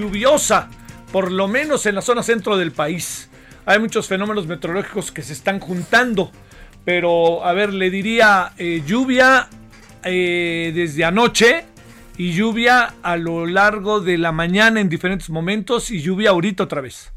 Lluviosa, por lo menos en la zona centro del país. Hay muchos fenómenos meteorológicos que se están juntando, pero a ver, le diría eh, lluvia eh, desde anoche y lluvia a lo largo de la mañana en diferentes momentos y lluvia ahorita otra vez.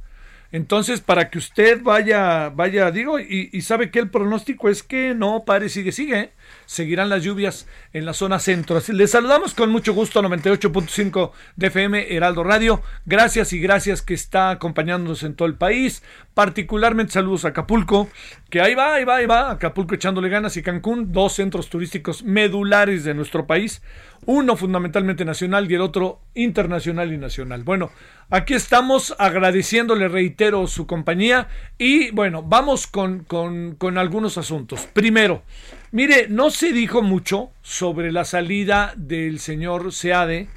Entonces, para que usted vaya, vaya, digo, y, sabe que el pronóstico es que no pare, sigue, sigue. Seguirán las lluvias en la zona centro. Les saludamos con mucho gusto 98.5 de FM Heraldo Radio. Gracias y gracias que está acompañándonos en todo el país. Particularmente saludos a Acapulco, que ahí va, ahí va, ahí va. Acapulco echándole ganas y Cancún, dos centros turísticos medulares de nuestro país. Uno fundamentalmente nacional y el otro internacional y nacional. Bueno, aquí estamos agradeciéndole, reitero, su compañía. Y bueno, vamos con, con, con algunos asuntos. Primero, mire, no se dijo mucho sobre la salida del señor Seade,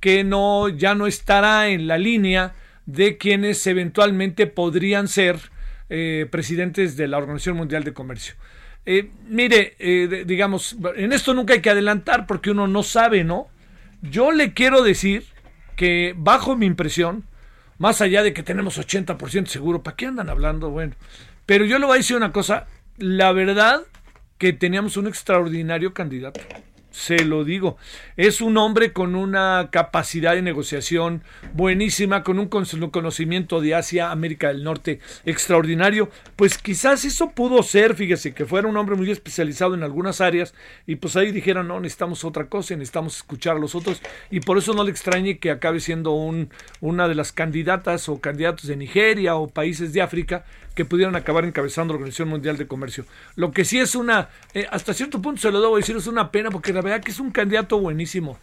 que no, ya no estará en la línea de quienes eventualmente podrían ser eh, presidentes de la Organización Mundial de Comercio. Eh, mire, eh, digamos, en esto nunca hay que adelantar porque uno no sabe, ¿no? Yo le quiero decir que bajo mi impresión, más allá de que tenemos 80% seguro, ¿para qué andan hablando? Bueno, pero yo le voy a decir una cosa, la verdad que teníamos un extraordinario candidato. Se lo digo. Es un hombre con una capacidad de negociación buenísima, con un con- conocimiento de Asia, América del Norte extraordinario. Pues quizás eso pudo ser, fíjese, que fuera un hombre muy especializado en algunas áreas y pues ahí dijeron, no, necesitamos otra cosa, necesitamos escuchar a los otros y por eso no le extrañe que acabe siendo un, una de las candidatas o candidatos de Nigeria o países de África que pudieran acabar encabezando la Organización Mundial de Comercio. Lo que sí es una, eh, hasta cierto punto se lo debo decir, es una pena porque la verdad que es un candidato buenísimo.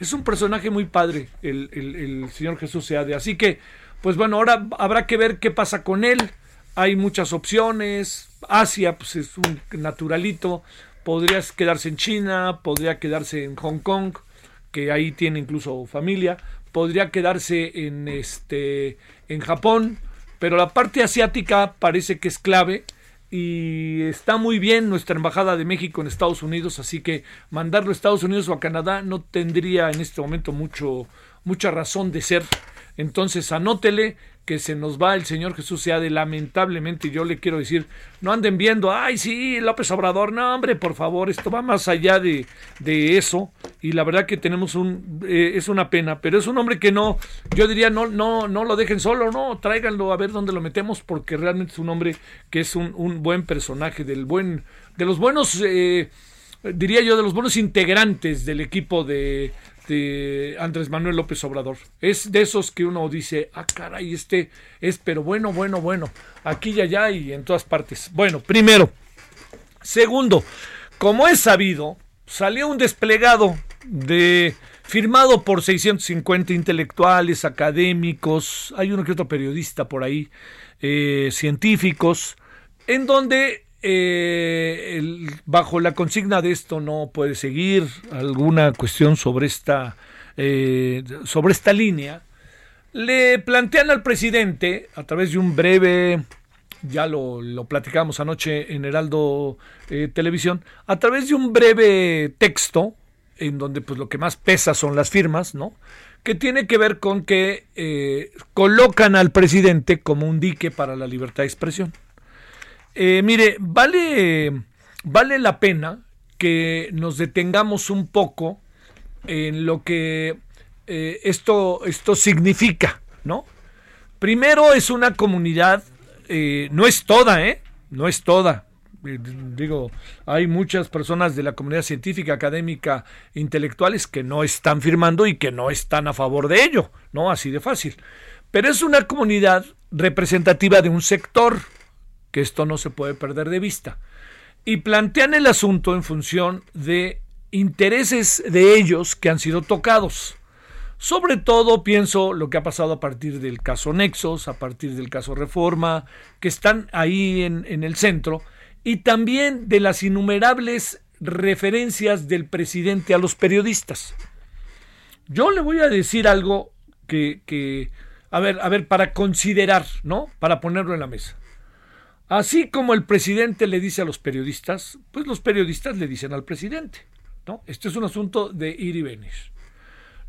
Es un personaje muy padre el, el- el señor Jesús Seade. Así que, pues bueno, ahora habrá que ver qué pasa con él. Hay muchas opciones. Asia, pues es un naturalito. Podría quedarse en China, podría quedarse en Hong Kong, que ahí tiene incluso familia. Podría quedarse en este en Japón, pero la parte asiática parece que es clave y está muy bien nuestra embajada de México en Estados Unidos, así que mandarlo a Estados Unidos o a Canadá no tendría en este momento mucho mucha razón de ser. Entonces anótele que se nos va el Señor Jesús Seade, lamentablemente yo le quiero decir, no anden viendo, ay sí, López Obrador, no hombre, por favor, esto va más allá de, de eso, y la verdad que tenemos un, eh, es una pena, pero es un hombre que no, yo diría, no, no, no lo dejen solo, no, tráiganlo a ver dónde lo metemos, porque realmente es un hombre que es un, un buen personaje, del buen, de los buenos, eh, diría yo, de los buenos integrantes del equipo de, de Andrés Manuel López Obrador. Es de esos que uno dice, ah, caray, este es, pero bueno, bueno, bueno, aquí y allá y en todas partes. Bueno, primero. Segundo, como es sabido, salió un desplegado de firmado por 650 intelectuales, académicos, hay uno que otro periodista por ahí, eh, científicos, en donde eh, el- bajo la consigna de esto no puede seguir alguna cuestión sobre esta eh, sobre esta línea le plantean al presidente a través de un breve ya lo, lo platicamos anoche en Heraldo eh, Televisión, a través de un breve texto, en donde pues lo que más pesa son las firmas, ¿no? Que tiene que ver con que eh, colocan al presidente como un dique para la libertad de expresión. Eh, mire, vale, vale la pena que nos detengamos un poco en lo que eh, esto, esto significa, ¿no? Primero es una comunidad, eh, no es toda, ¿eh? No es toda. Digo, hay muchas personas de la comunidad científica, académica, intelectuales que no están firmando y que no están a favor de ello, ¿no? Así de fácil. Pero es una comunidad representativa de un sector, que esto no se puede perder de vista. Y plantean el asunto en función de intereses de ellos que han sido tocados. Sobre todo pienso lo que ha pasado a partir del caso Nexos, a partir del caso Reforma, que están ahí en, en el centro, y también de las innumerables referencias del presidente a los periodistas. Yo le voy a decir algo que, que a ver, a ver, para considerar, ¿no? Para ponerlo en la mesa. Así como el presidente le dice a los periodistas, pues los periodistas le dicen al presidente, ¿no? Este es un asunto de ir y venir.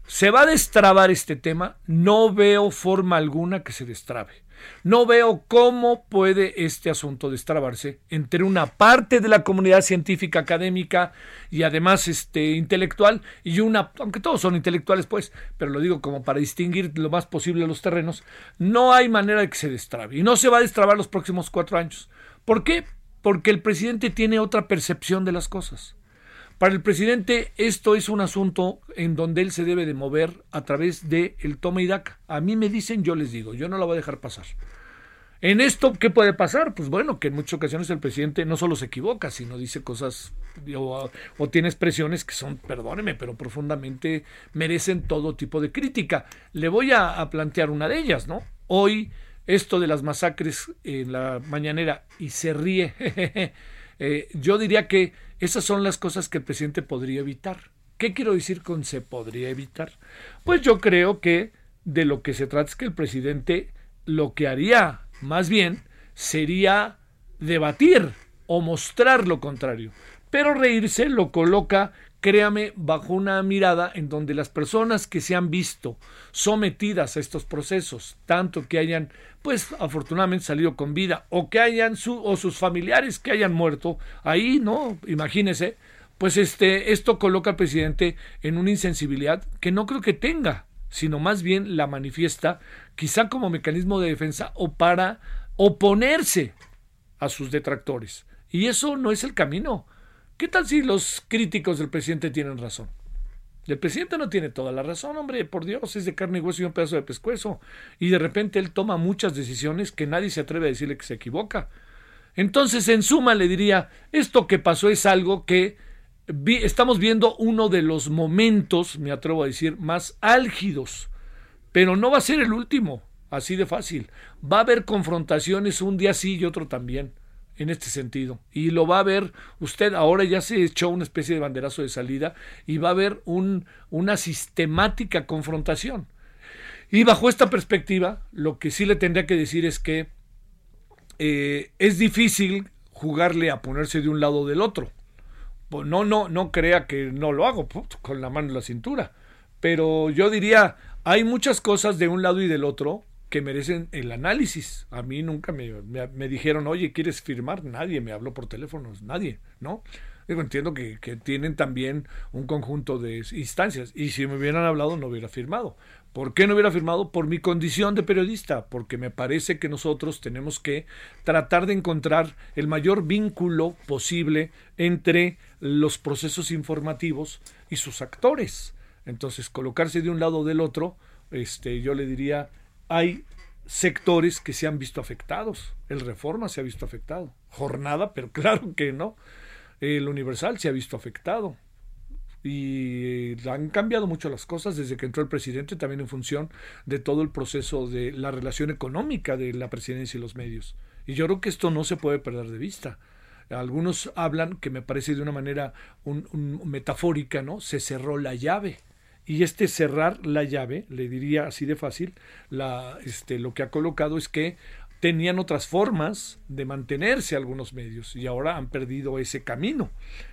¿Se va a destrabar este tema? No veo forma alguna que se destrabe. No veo cómo puede este asunto destrabarse entre una parte de la comunidad científica académica y además este intelectual y una, aunque todos son intelectuales pues, pero lo digo como para distinguir lo más posible los terrenos, no hay manera de que se destrabe y no se va a destrabar los próximos cuatro años. ¿Por qué? Porque el presidente tiene otra percepción de las cosas. Para el presidente esto es un asunto en donde él se debe de mover a través de el toma y daca. A mí me dicen, yo les digo, yo no la voy a dejar pasar. En esto, ¿qué puede pasar? Pues bueno, que en muchas ocasiones el presidente no solo se equivoca, sino dice cosas o, tiene expresiones que son, perdóneme, pero profundamente merecen todo tipo de crítica. Le voy a, a plantear una de ellas, ¿no? Hoy, esto de las masacres en la mañanera y se ríe. eh, yo diría que esas son las cosas que el presidente podría evitar. ¿Qué quiero decir con se podría evitar? Pues yo creo que de lo que se trata es que el presidente lo que haría más bien sería debatir o mostrar lo contrario. Pero reírse lo coloca, créame, bajo una mirada en donde las personas que se han visto sometidas a estos procesos, tanto que hayan, pues afortunadamente salido con vida, o que hayan su, o sus familiares que hayan muerto, ahí, ¿no? Imagínese, pues este, esto coloca al presidente en una insensibilidad que no creo que tenga, sino más bien la manifiesta, quizá como mecanismo de defensa o para oponerse a sus detractores. Y eso no es el camino. ¿Qué tal si los críticos del presidente tienen razón? El presidente no tiene toda la razón, hombre, por Dios, es de carne y hueso y un pedazo de pescuezo. Y de repente él toma muchas decisiones que nadie se atreve a decirle que se equivoca. Entonces, en suma, le diría, esto que pasó es algo que vi, estamos viendo uno de los momentos, me atrevo a decir, más álgidos. Pero no va a ser el último, así de fácil. Va a haber confrontaciones un día sí y otro también en este sentido. Y lo va a ver usted, ahora ya se echó una especie de banderazo de salida y va a haber un, una sistemática confrontación. Y bajo esta perspectiva, lo que sí le tendría que decir es que eh, es difícil jugarle a ponerse de un lado o del otro. Pues no, no, no crea que no lo hago con la mano en la cintura. Pero yo diría, hay muchas cosas de un lado y del otro que merecen el análisis. A mí nunca me, me, me, dijeron, oye, ¿quieres firmar? Nadie me habló por teléfono, nadie, ¿no? Digo, entiendo que, que, tienen también un conjunto de instancias y si me hubieran hablado no hubiera firmado. ¿Por qué no hubiera firmado? Por mi condición de periodista, porque me parece que nosotros tenemos que tratar de encontrar el mayor vínculo posible entre los procesos informativos y sus actores. Entonces, colocarse de un lado o del otro, este, yo le diría, hay sectores que se han visto afectados. El Reforma se ha visto afectado. Jornada, pero claro que no. El Universal se ha visto afectado. Y han cambiado mucho las cosas desde que entró el presidente, también en función de todo el proceso de la relación económica de la presidencia y los medios. Y yo creo que esto no se puede perder de vista. Algunos hablan, que me parece de una manera metafórica, ¿no? Se cerró la llave y este cerrar la llave, le diría así de fácil, la, este, lo que ha colocado es que tenían otras formas de mantenerse algunos medios y ahora han perdido ese camino.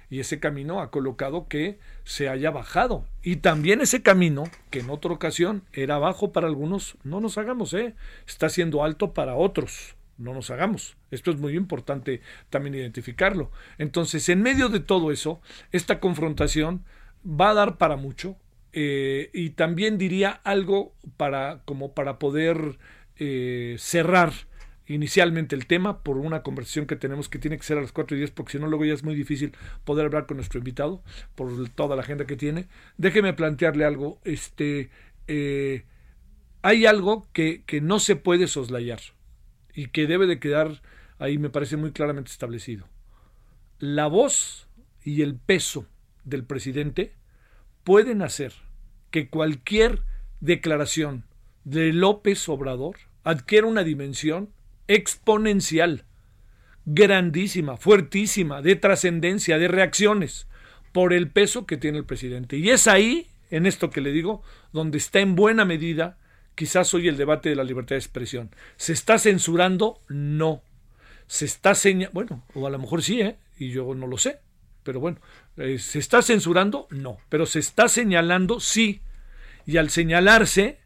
Y ese camino ha colocado que se haya bajado. Y también ese camino, que en otra ocasión era bajo para algunos, no nos hagamos, ¿eh? está siendo alto para otros. no nos hagamos. Esto es muy importante también identificarlo. Entonces, en medio de todo eso, esta confrontación va a dar para mucho eh, y también diría algo para como para poder eh, cerrar inicialmente el tema por una conversación que tenemos que tiene que ser a las 4 y 10 porque si no luego ya es muy difícil poder hablar con nuestro invitado por toda la agenda que tiene. Déjeme plantearle algo. Este, eh, hay algo que, que no se puede soslayar y que debe de quedar ahí me parece muy claramente establecido. La voz y el peso del presidente pueden hacer que cualquier declaración de López Obrador adquiera una dimensión exponencial, grandísima, fuertísima, de trascendencia, de reacciones, por el peso que tiene el presidente. Y es ahí, en esto que le digo, donde está en buena medida, quizás hoy el debate de la libertad de expresión. ¿Se está censurando? No. Se está señalando, bueno, o a lo mejor sí, ¿eh? y yo no lo sé, pero bueno, eh, ¿se está censurando? No, pero se está señalando, sí. Y al señalarse,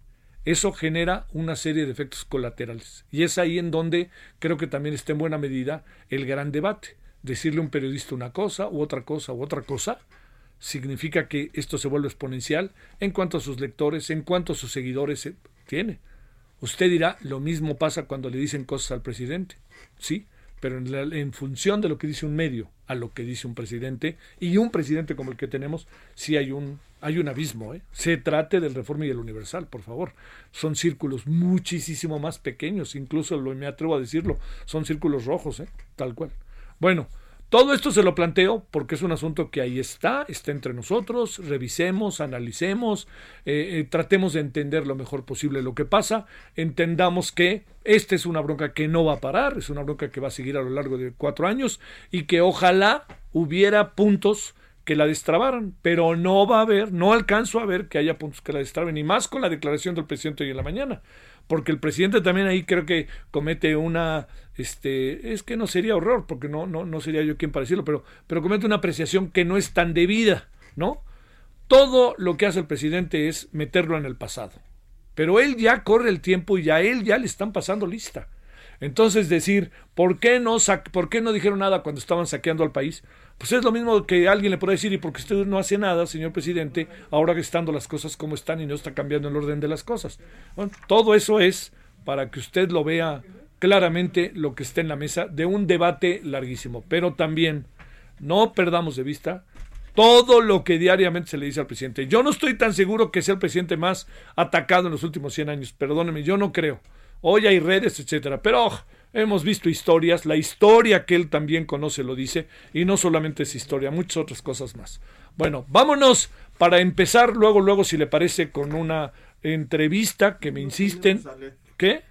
eso genera una serie de efectos colaterales. Y es ahí en donde creo que también está en buena medida el gran debate. Decirle a un periodista una cosa u otra cosa u otra cosa significa que esto se vuelve exponencial en cuanto a sus lectores, en cuanto a sus seguidores tiene. Usted dirá, lo mismo pasa cuando le dicen cosas al presidente. Sí, pero en, función de lo que dice un medio a lo que dice un presidente y un presidente como el que tenemos, sí hay un, hay un abismo. ¿eh? Se trate del Reforma y el Universal, por favor. Son círculos muchísimo más pequeños, incluso lo, me atrevo a decirlo, son círculos rojos, ¿eh? tal cual. Bueno, todo esto se lo planteo porque es un asunto que ahí está, está entre nosotros, revisemos, analicemos, eh, eh, tratemos de entender lo mejor posible lo que pasa, entendamos que esta es una bronca que no va a parar, es una bronca que va a seguir a lo largo de cuatro años y que ojalá hubiera puntos que la destrabaran, pero no va a haber, no alcanzo a ver que haya puntos que la destraben, y más con la declaración del presidente hoy en la mañana porque el presidente también ahí creo que comete una este es que no sería horror porque no no no sería yo quien para decirlo pero pero comete una apreciación que no es tan debida no todo lo que hace el presidente es meterlo en el pasado pero él ya corre el tiempo y a él ya le están pasando lista. Entonces decir por qué no por qué no dijeron nada cuando estaban saqueando al país pues es lo mismo que alguien le puede decir, y porque usted no hace nada, señor presidente, ahora que estando las cosas como están y no está cambiando el orden de las cosas. todo eso es para que usted lo vea claramente lo que está en la mesa de un debate larguísimo. Pero también no perdamos de vista todo lo que diariamente se le dice al presidente. Yo no estoy tan seguro que sea el presidente más atacado en los últimos 100 años, perdóneme, yo no creo. Hoy hay redes, etcétera, pero Hemos visto historias, la historia que él también conoce lo dice, y no solamente es historia, muchas otras cosas más. Bueno, vámonos para empezar luego, luego, si le parece, con una entrevista que me insisten. ¿Qué?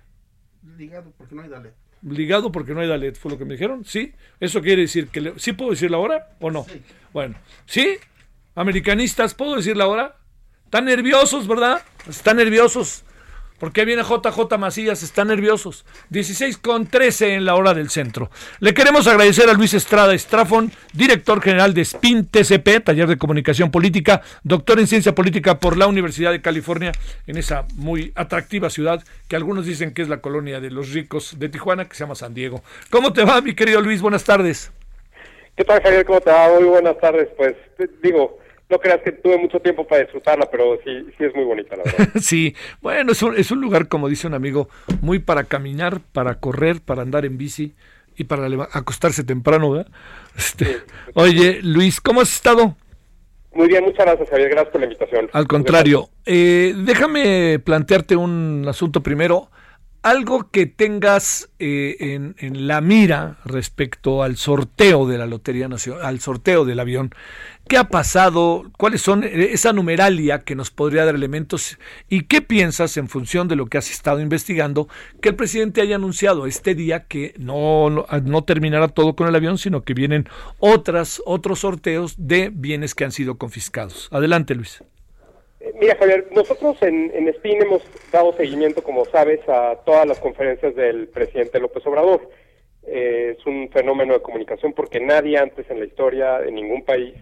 Ligado porque no hay Dalet. Ligado porque no hay Dalet, fue lo que me dijeron. ¿Sí? ¿Eso quiere decir que... ¿Sí puedo decirlo ahora o no? Sí. Bueno, ¿sí? Americanistas, ¿puedo decirlo ahora? Están nerviosos, ¿verdad? Están nerviosos. Porque viene JJ Macías, están nerviosos. 16 con 13 en la hora del centro. Le queremos agradecer a Luis Estrada Estrafón, director general de SPIN TCP, Taller de Comunicación Política, doctor en Ciencia Política por la Universidad de California, en esa muy atractiva ciudad que algunos dicen que es la colonia de los ricos de Tijuana, que se llama San Diego. ¿Cómo te va, mi querido Luis? Buenas tardes. ¿Qué tal, Javier? ¿Cómo te va? Muy buenas tardes. Pues digo, no creas que tuve mucho tiempo para disfrutarla, pero sí, sí es muy bonita, la verdad. sí, bueno, es un, es un lugar, como dice un amigo, muy para caminar, para correr, para andar en bici y para acostarse temprano, ¿verdad? Este, Oye, Luis, ¿cómo has estado? Muy bien, muchas gracias, Javier. Gracias por la invitación. Al contrario, eh, déjame plantearte un asunto primero algo que tengas eh, en, la mira respecto al sorteo de la Lotería Nacional, al sorteo del avión. ¿Qué ha pasado? ¿Cuáles son eh, esa numeralia que nos podría dar elementos? ¿Y qué piensas en función de lo que has estado investigando que el presidente haya anunciado este día que no, no, no terminará todo con el avión, sino que vienen otras, otros sorteos de bienes que han sido confiscados? Adelante, Luis. Mira, Javier, nosotros en, en SPIN hemos dado seguimiento, como sabes, a todas las conferencias del presidente López Obrador. Eh, es un fenómeno de comunicación porque nadie antes en la historia, en ningún país,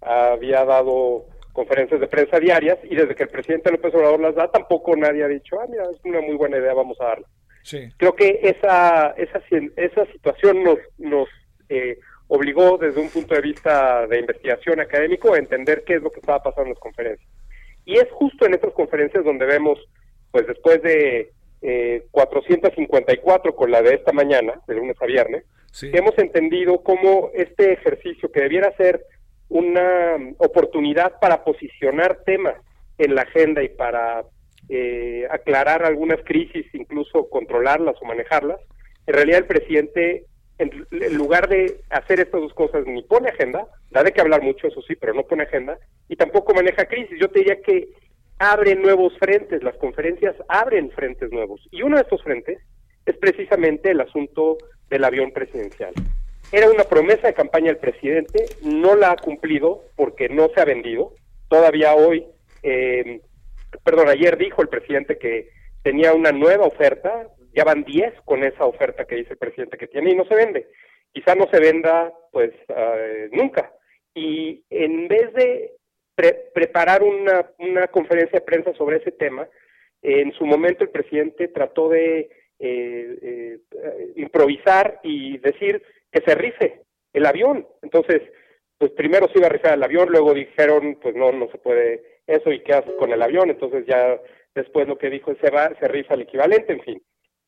había dado conferencias de prensa diarias y desde que el presidente López Obrador las da, tampoco nadie ha dicho, ah, mira, es una muy buena idea, vamos a darla. Creo que esa, esa, esa situación nos, nos eh, obligó desde un punto de vista de investigación académico a entender qué es lo que estaba pasando en las conferencias. Y es justo en estas conferencias donde vemos, pues después de eh, 454 con la de esta mañana, de lunes a viernes, hemos entendido cómo este ejercicio que debiera ser una oportunidad para posicionar temas en la agenda y para eh, aclarar algunas crisis, incluso controlarlas o manejarlas, en realidad el presidente, en, lugar de hacer estas dos cosas, ni pone agenda, da de que hablar mucho, eso sí, pero no pone agenda, y tampoco maneja crisis. Yo te diría que abre nuevos frentes, las conferencias abren frentes nuevos, y uno de estos frentes es precisamente el asunto del avión presidencial. Era una promesa de campaña del presidente, no la ha cumplido porque no se ha vendido. Todavía hoy, eh, perdón, ayer dijo el presidente que tenía una nueva oferta, ya van 10 con esa oferta que dice el presidente que tiene y no se vende. Quizá no se venda pues eh, nunca. Y en vez de preparar una, una conferencia de prensa sobre ese tema, en su momento el presidente trató de eh, eh, improvisar y decir que se rife el avión. Entonces, pues primero se iba a rifar el avión, luego dijeron, pues no, no se puede eso y qué haces con el avión. Entonces ya después lo que dijo es se va, se rifa el equivalente, en fin.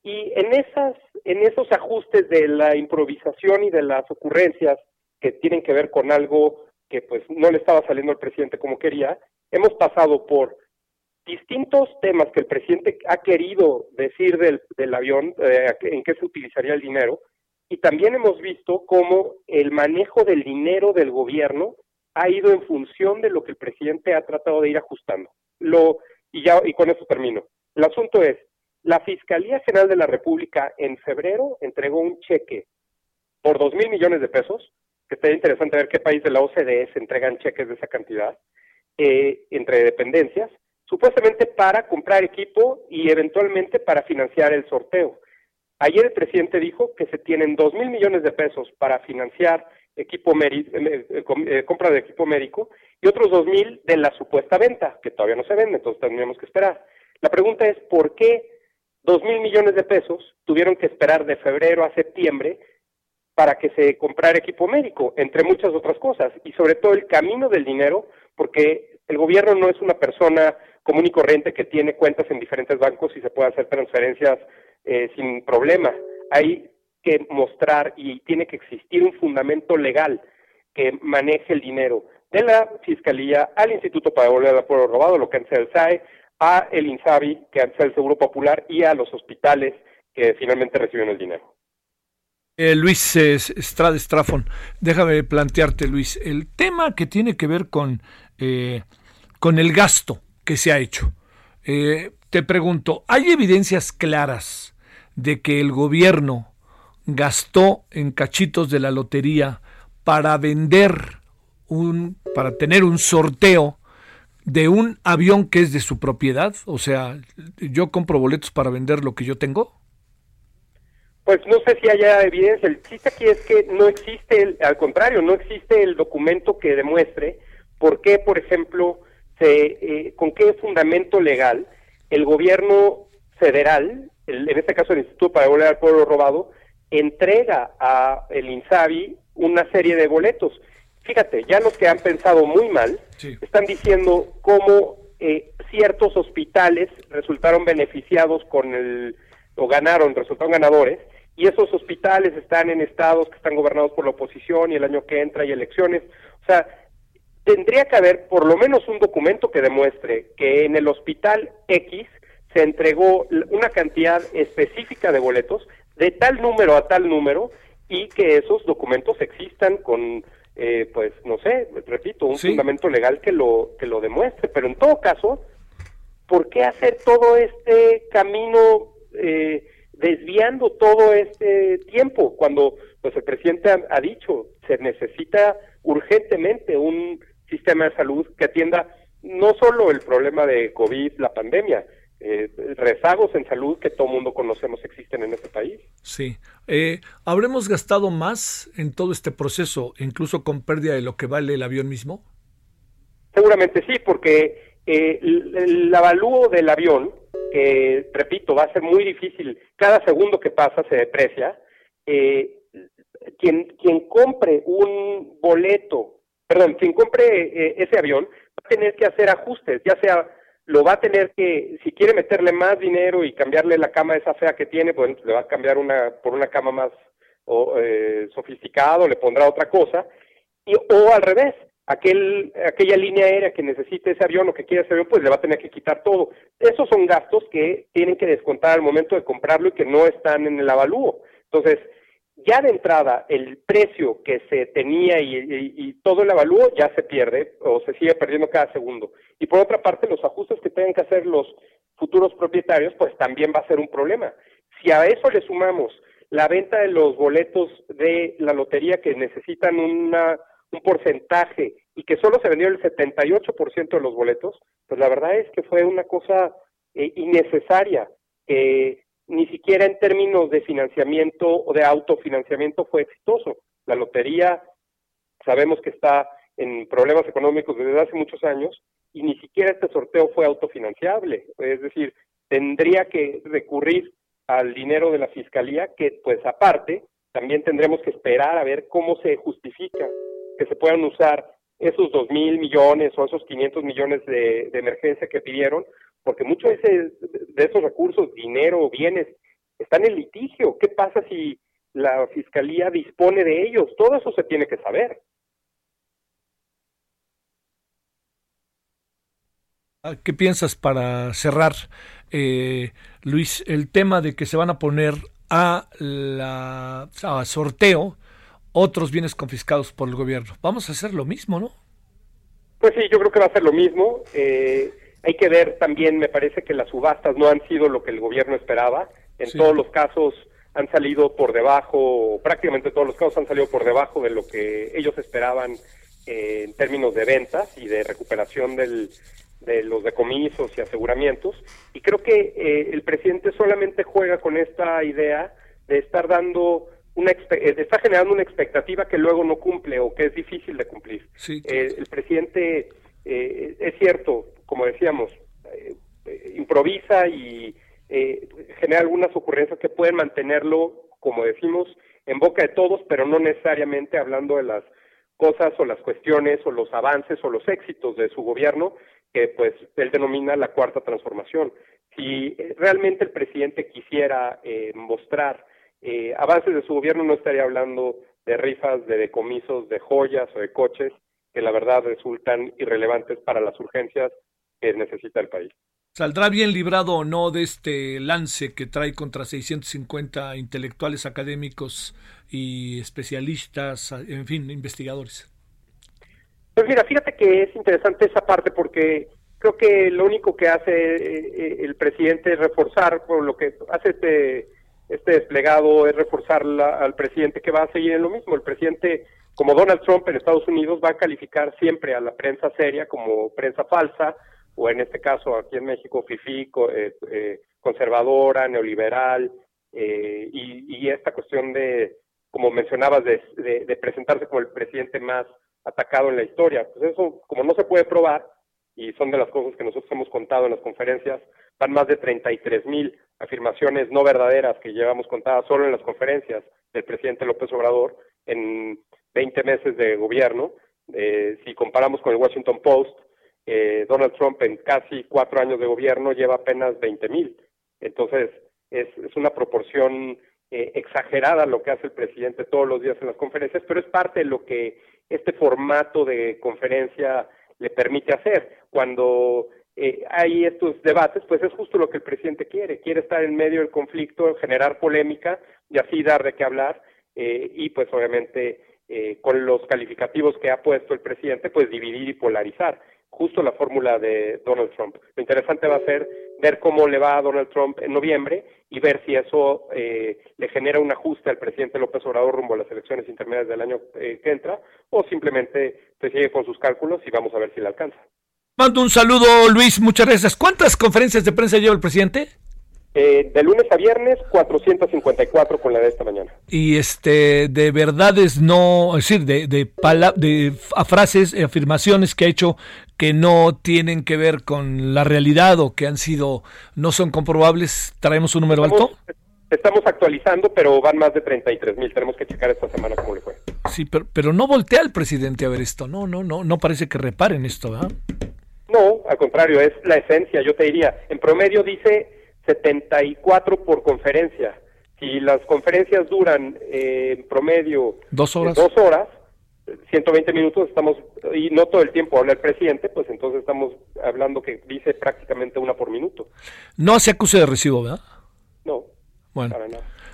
Y en esas, en esos ajustes de la improvisación y de las ocurrencias que tienen que ver con algo que pues no le estaba saliendo al presidente como quería, hemos pasado por distintos temas que el presidente ha querido decir del, del avión, eh, en qué se utilizaría el dinero, y también hemos visto cómo el manejo del dinero del gobierno ha ido en función de lo que el presidente ha tratado de ir ajustando. Lo, y ya y con eso termino. El asunto es, la Fiscalía General de la República en febrero entregó un cheque por dos mil millones de pesos, que estaría interesante ver qué país de la OCDE se entregan cheques de esa cantidad, eh, entre dependencias, supuestamente para comprar equipo y eventualmente para financiar el sorteo. Ayer el presidente dijo que se tienen dos mil millones de pesos para financiar equipo eh, eh, compra de equipo médico y otros dos mil de la supuesta venta, que todavía no se vende, entonces tendríamos que esperar. La pregunta es por qué dos mil millones de pesos tuvieron que esperar de febrero a septiembre para que se comprara equipo médico, entre muchas otras cosas, y sobre todo el camino del dinero, porque el gobierno no es una persona común y corriente que tiene cuentas en diferentes bancos y se puede hacer transferencias eh, sin problema. Hay que mostrar y tiene que existir un fundamento legal que maneje el dinero de la Fiscalía al Instituto para devolver al pueblo robado, lo que antes el SAE, a el INSABI, que antes el Seguro Popular, y a los hospitales que finalmente reciben el dinero. Eh, Luis Estrada Estrafón, déjame plantearte, Luis, el tema que tiene que ver con, eh, con el gasto que se ha hecho. Eh, te pregunto, ¿hay evidencias claras de que el gobierno gastó en cachitos de la lotería para vender un, para tener un sorteo de un avión que es de su propiedad? O sea, yo compro boletos para vender lo que yo tengo. Pues no sé si haya evidencia. El chiste aquí es que no existe, al contrario, no existe el documento que demuestre por qué, por ejemplo, se, eh, con qué fundamento legal el gobierno federal, en este caso el Instituto para Devolver al Pueblo Robado, entrega a el INSABI una serie de boletos. Fíjate, ya los que han pensado muy mal están diciendo cómo eh, ciertos hospitales resultaron beneficiados con el o ganaron, resultaron ganadores, y esos hospitales están en estados que están gobernados por la oposición y el año que entra hay elecciones. O sea, tendría que haber por lo menos un documento que demuestre que en el hospital X se entregó una cantidad específica de boletos de tal número a tal número y que esos documentos existan con eh, pues no sé repito un fundamento legal que lo que lo demuestre. Pero en todo caso por qué hacer todo este camino eh, desviando todo este tiempo cuando pues el presidente ha, dicho se necesita urgentemente un sistema de salud que atienda no solo el problema de COVID, la pandemia, eh, rezagos en salud que todo mundo conocemos existen en este país. Sí. Eh, ¿Habremos gastado más en todo este proceso, incluso con pérdida de lo que vale el avión mismo? Seguramente sí, porque eh, el, el, avalúo del avión que, repito, va a ser muy difícil, cada segundo que pasa se deprecia, eh, quien, quien compre un boleto, perdón, quien compre ese avión va a tener que hacer ajustes, ya sea lo va a tener que, si quiere meterle más dinero y cambiarle la cama esa fea que tiene, pues le va a cambiar una por una cama más o, eh, sofisticado, le pondrá otra cosa, y, o al revés, aquel, aquella línea aérea que necesite ese avión o que quiera ese avión, pues le va a tener que quitar todo. Esos son gastos que tienen que descontar al momento de comprarlo y que no están en el avalúo. Entonces, ya de entrada, el precio que se tenía y, todo el avalúo ya se pierde o se sigue perdiendo cada segundo. Y por otra parte, los ajustes que tengan que hacer los futuros propietarios, pues también va a ser un problema. Si a eso le sumamos la venta de los boletos de la lotería que necesitan una, un porcentaje y que solo se vendió el 78% de los boletos, pues la verdad es que fue una cosa eh, innecesaria, que ni siquiera en términos de financiamiento o de autofinanciamiento fue exitoso. La lotería sabemos que está en problemas económicos desde hace muchos años y ni siquiera este sorteo fue autofinanciable, es decir, tendría que recurrir al dinero de la fiscalía, que pues aparte también tendremos que esperar a ver cómo se justifica que se puedan usar esos dos mil millones o esos 500 millones de, emergencia que pidieron, porque muchos de, de esos recursos, dinero, bienes, están en litigio. ¿Qué pasa si la fiscalía dispone de ellos? Todo eso se tiene que saber. Ah, ¿Qué piensas para cerrar, eh, Luis, el tema de que se van a poner a, la, sorteo otros bienes confiscados por el gobierno? Vamos a hacer lo mismo, ¿no? Pues sí, yo creo que va a ser lo mismo. Eh, hay que ver también, me parece que las subastas no han sido lo que el gobierno esperaba. En todos los casos han salido por debajo, prácticamente todos los casos han salido por debajo de lo que ellos esperaban eh, en términos de ventas y de recuperación del, de los decomisos y aseguramientos. Y creo que eh, el presidente solamente juega con esta idea de estar dando una eh, está generando una expectativa que luego no cumple o que es difícil de cumplir. Eh, el presidente es cierto, como decíamos, improvisa y genera algunas ocurrencias que pueden mantenerlo, como decimos, en boca de todos, pero no necesariamente hablando de las cosas o las cuestiones o los avances o los éxitos de su gobierno, que pues él denomina la cuarta transformación. Si eh, realmente el presidente quisiera eh, mostrar eh, avances de su gobierno, no estaría hablando de rifas, de decomisos, de joyas o de coches, que la verdad resultan irrelevantes para las urgencias que necesita el país. ¿Saldrá bien librado o no de este lance que trae contra 650 intelectuales académicos y especialistas, en fin, investigadores? Pues mira, fíjate que es interesante esa parte porque creo que lo único que hace eh, eh, el presidente es reforzar, por lo que hace este, este desplegado, es reforzar al presidente que va a seguir en lo mismo. El presidente, como Donald Trump en Estados Unidos, va a calificar siempre a la prensa seria como prensa falsa, o en este caso aquí en México, FIFI, eh, conservadora, neoliberal, y, esta cuestión de, como mencionabas, de presentarse como el presidente más atacado en la historia. Pues eso, como no se puede probar, y son de las cosas que nosotros hemos contado en las conferencias, van más de 33 mil afirmaciones no verdaderas que llevamos contadas solo en las conferencias del presidente López Obrador en 20 meses de gobierno. Eh, si comparamos con el Washington Post, eh, Donald Trump en casi cuatro años de gobierno lleva apenas 20 mil. Entonces, es, es una proporción eh, exagerada lo que hace el presidente todos los días en las conferencias, pero es parte de lo que este formato de conferencia le permite hacer. Cuando eh, hay estos debates, pues es justo lo que el presidente quiere. Quiere estar en medio del conflicto, generar polémica y así dar de qué hablar eh, y pues obviamente eh, con los calificativos que ha puesto el presidente, pues dividir y polarizar. Justo la fórmula de Donald Trump. Lo interesante va a ser ver cómo le va a Donald Trump en noviembre y ver si eso eh, le genera un ajuste al presidente López Obrador rumbo a las elecciones intermedias del año eh, que entra o simplemente se sigue con sus cálculos y vamos a ver si le alcanza. Mando un saludo, Luis, muchas gracias. ¿Cuántas conferencias de prensa lleva el presidente? Eh, de lunes a viernes, 454 con la de esta mañana. Y este, de verdades no, es decir, de, de, de frases, afirmaciones que ha hecho que no tienen que ver con la realidad o que han sido, no son comprobables, ¿traemos un número alto? Estamos actualizando, pero van más de 33 mil. Tenemos que checar esta semana cómo le fue. Sí, pero, pero no voltea el presidente a ver esto. No, no, no, no parece que reparen esto, ¿verdad? No, al contrario, es la esencia. Yo te diría, en promedio dice 74 por conferencia. Si las conferencias duran eh, en promedio dos horas, dos horas, 120 minutos, estamos y no todo el tiempo habla el presidente, pues entonces estamos hablando que dice prácticamente una por minuto. No se acuse de recibo, ¿verdad? No. Bueno.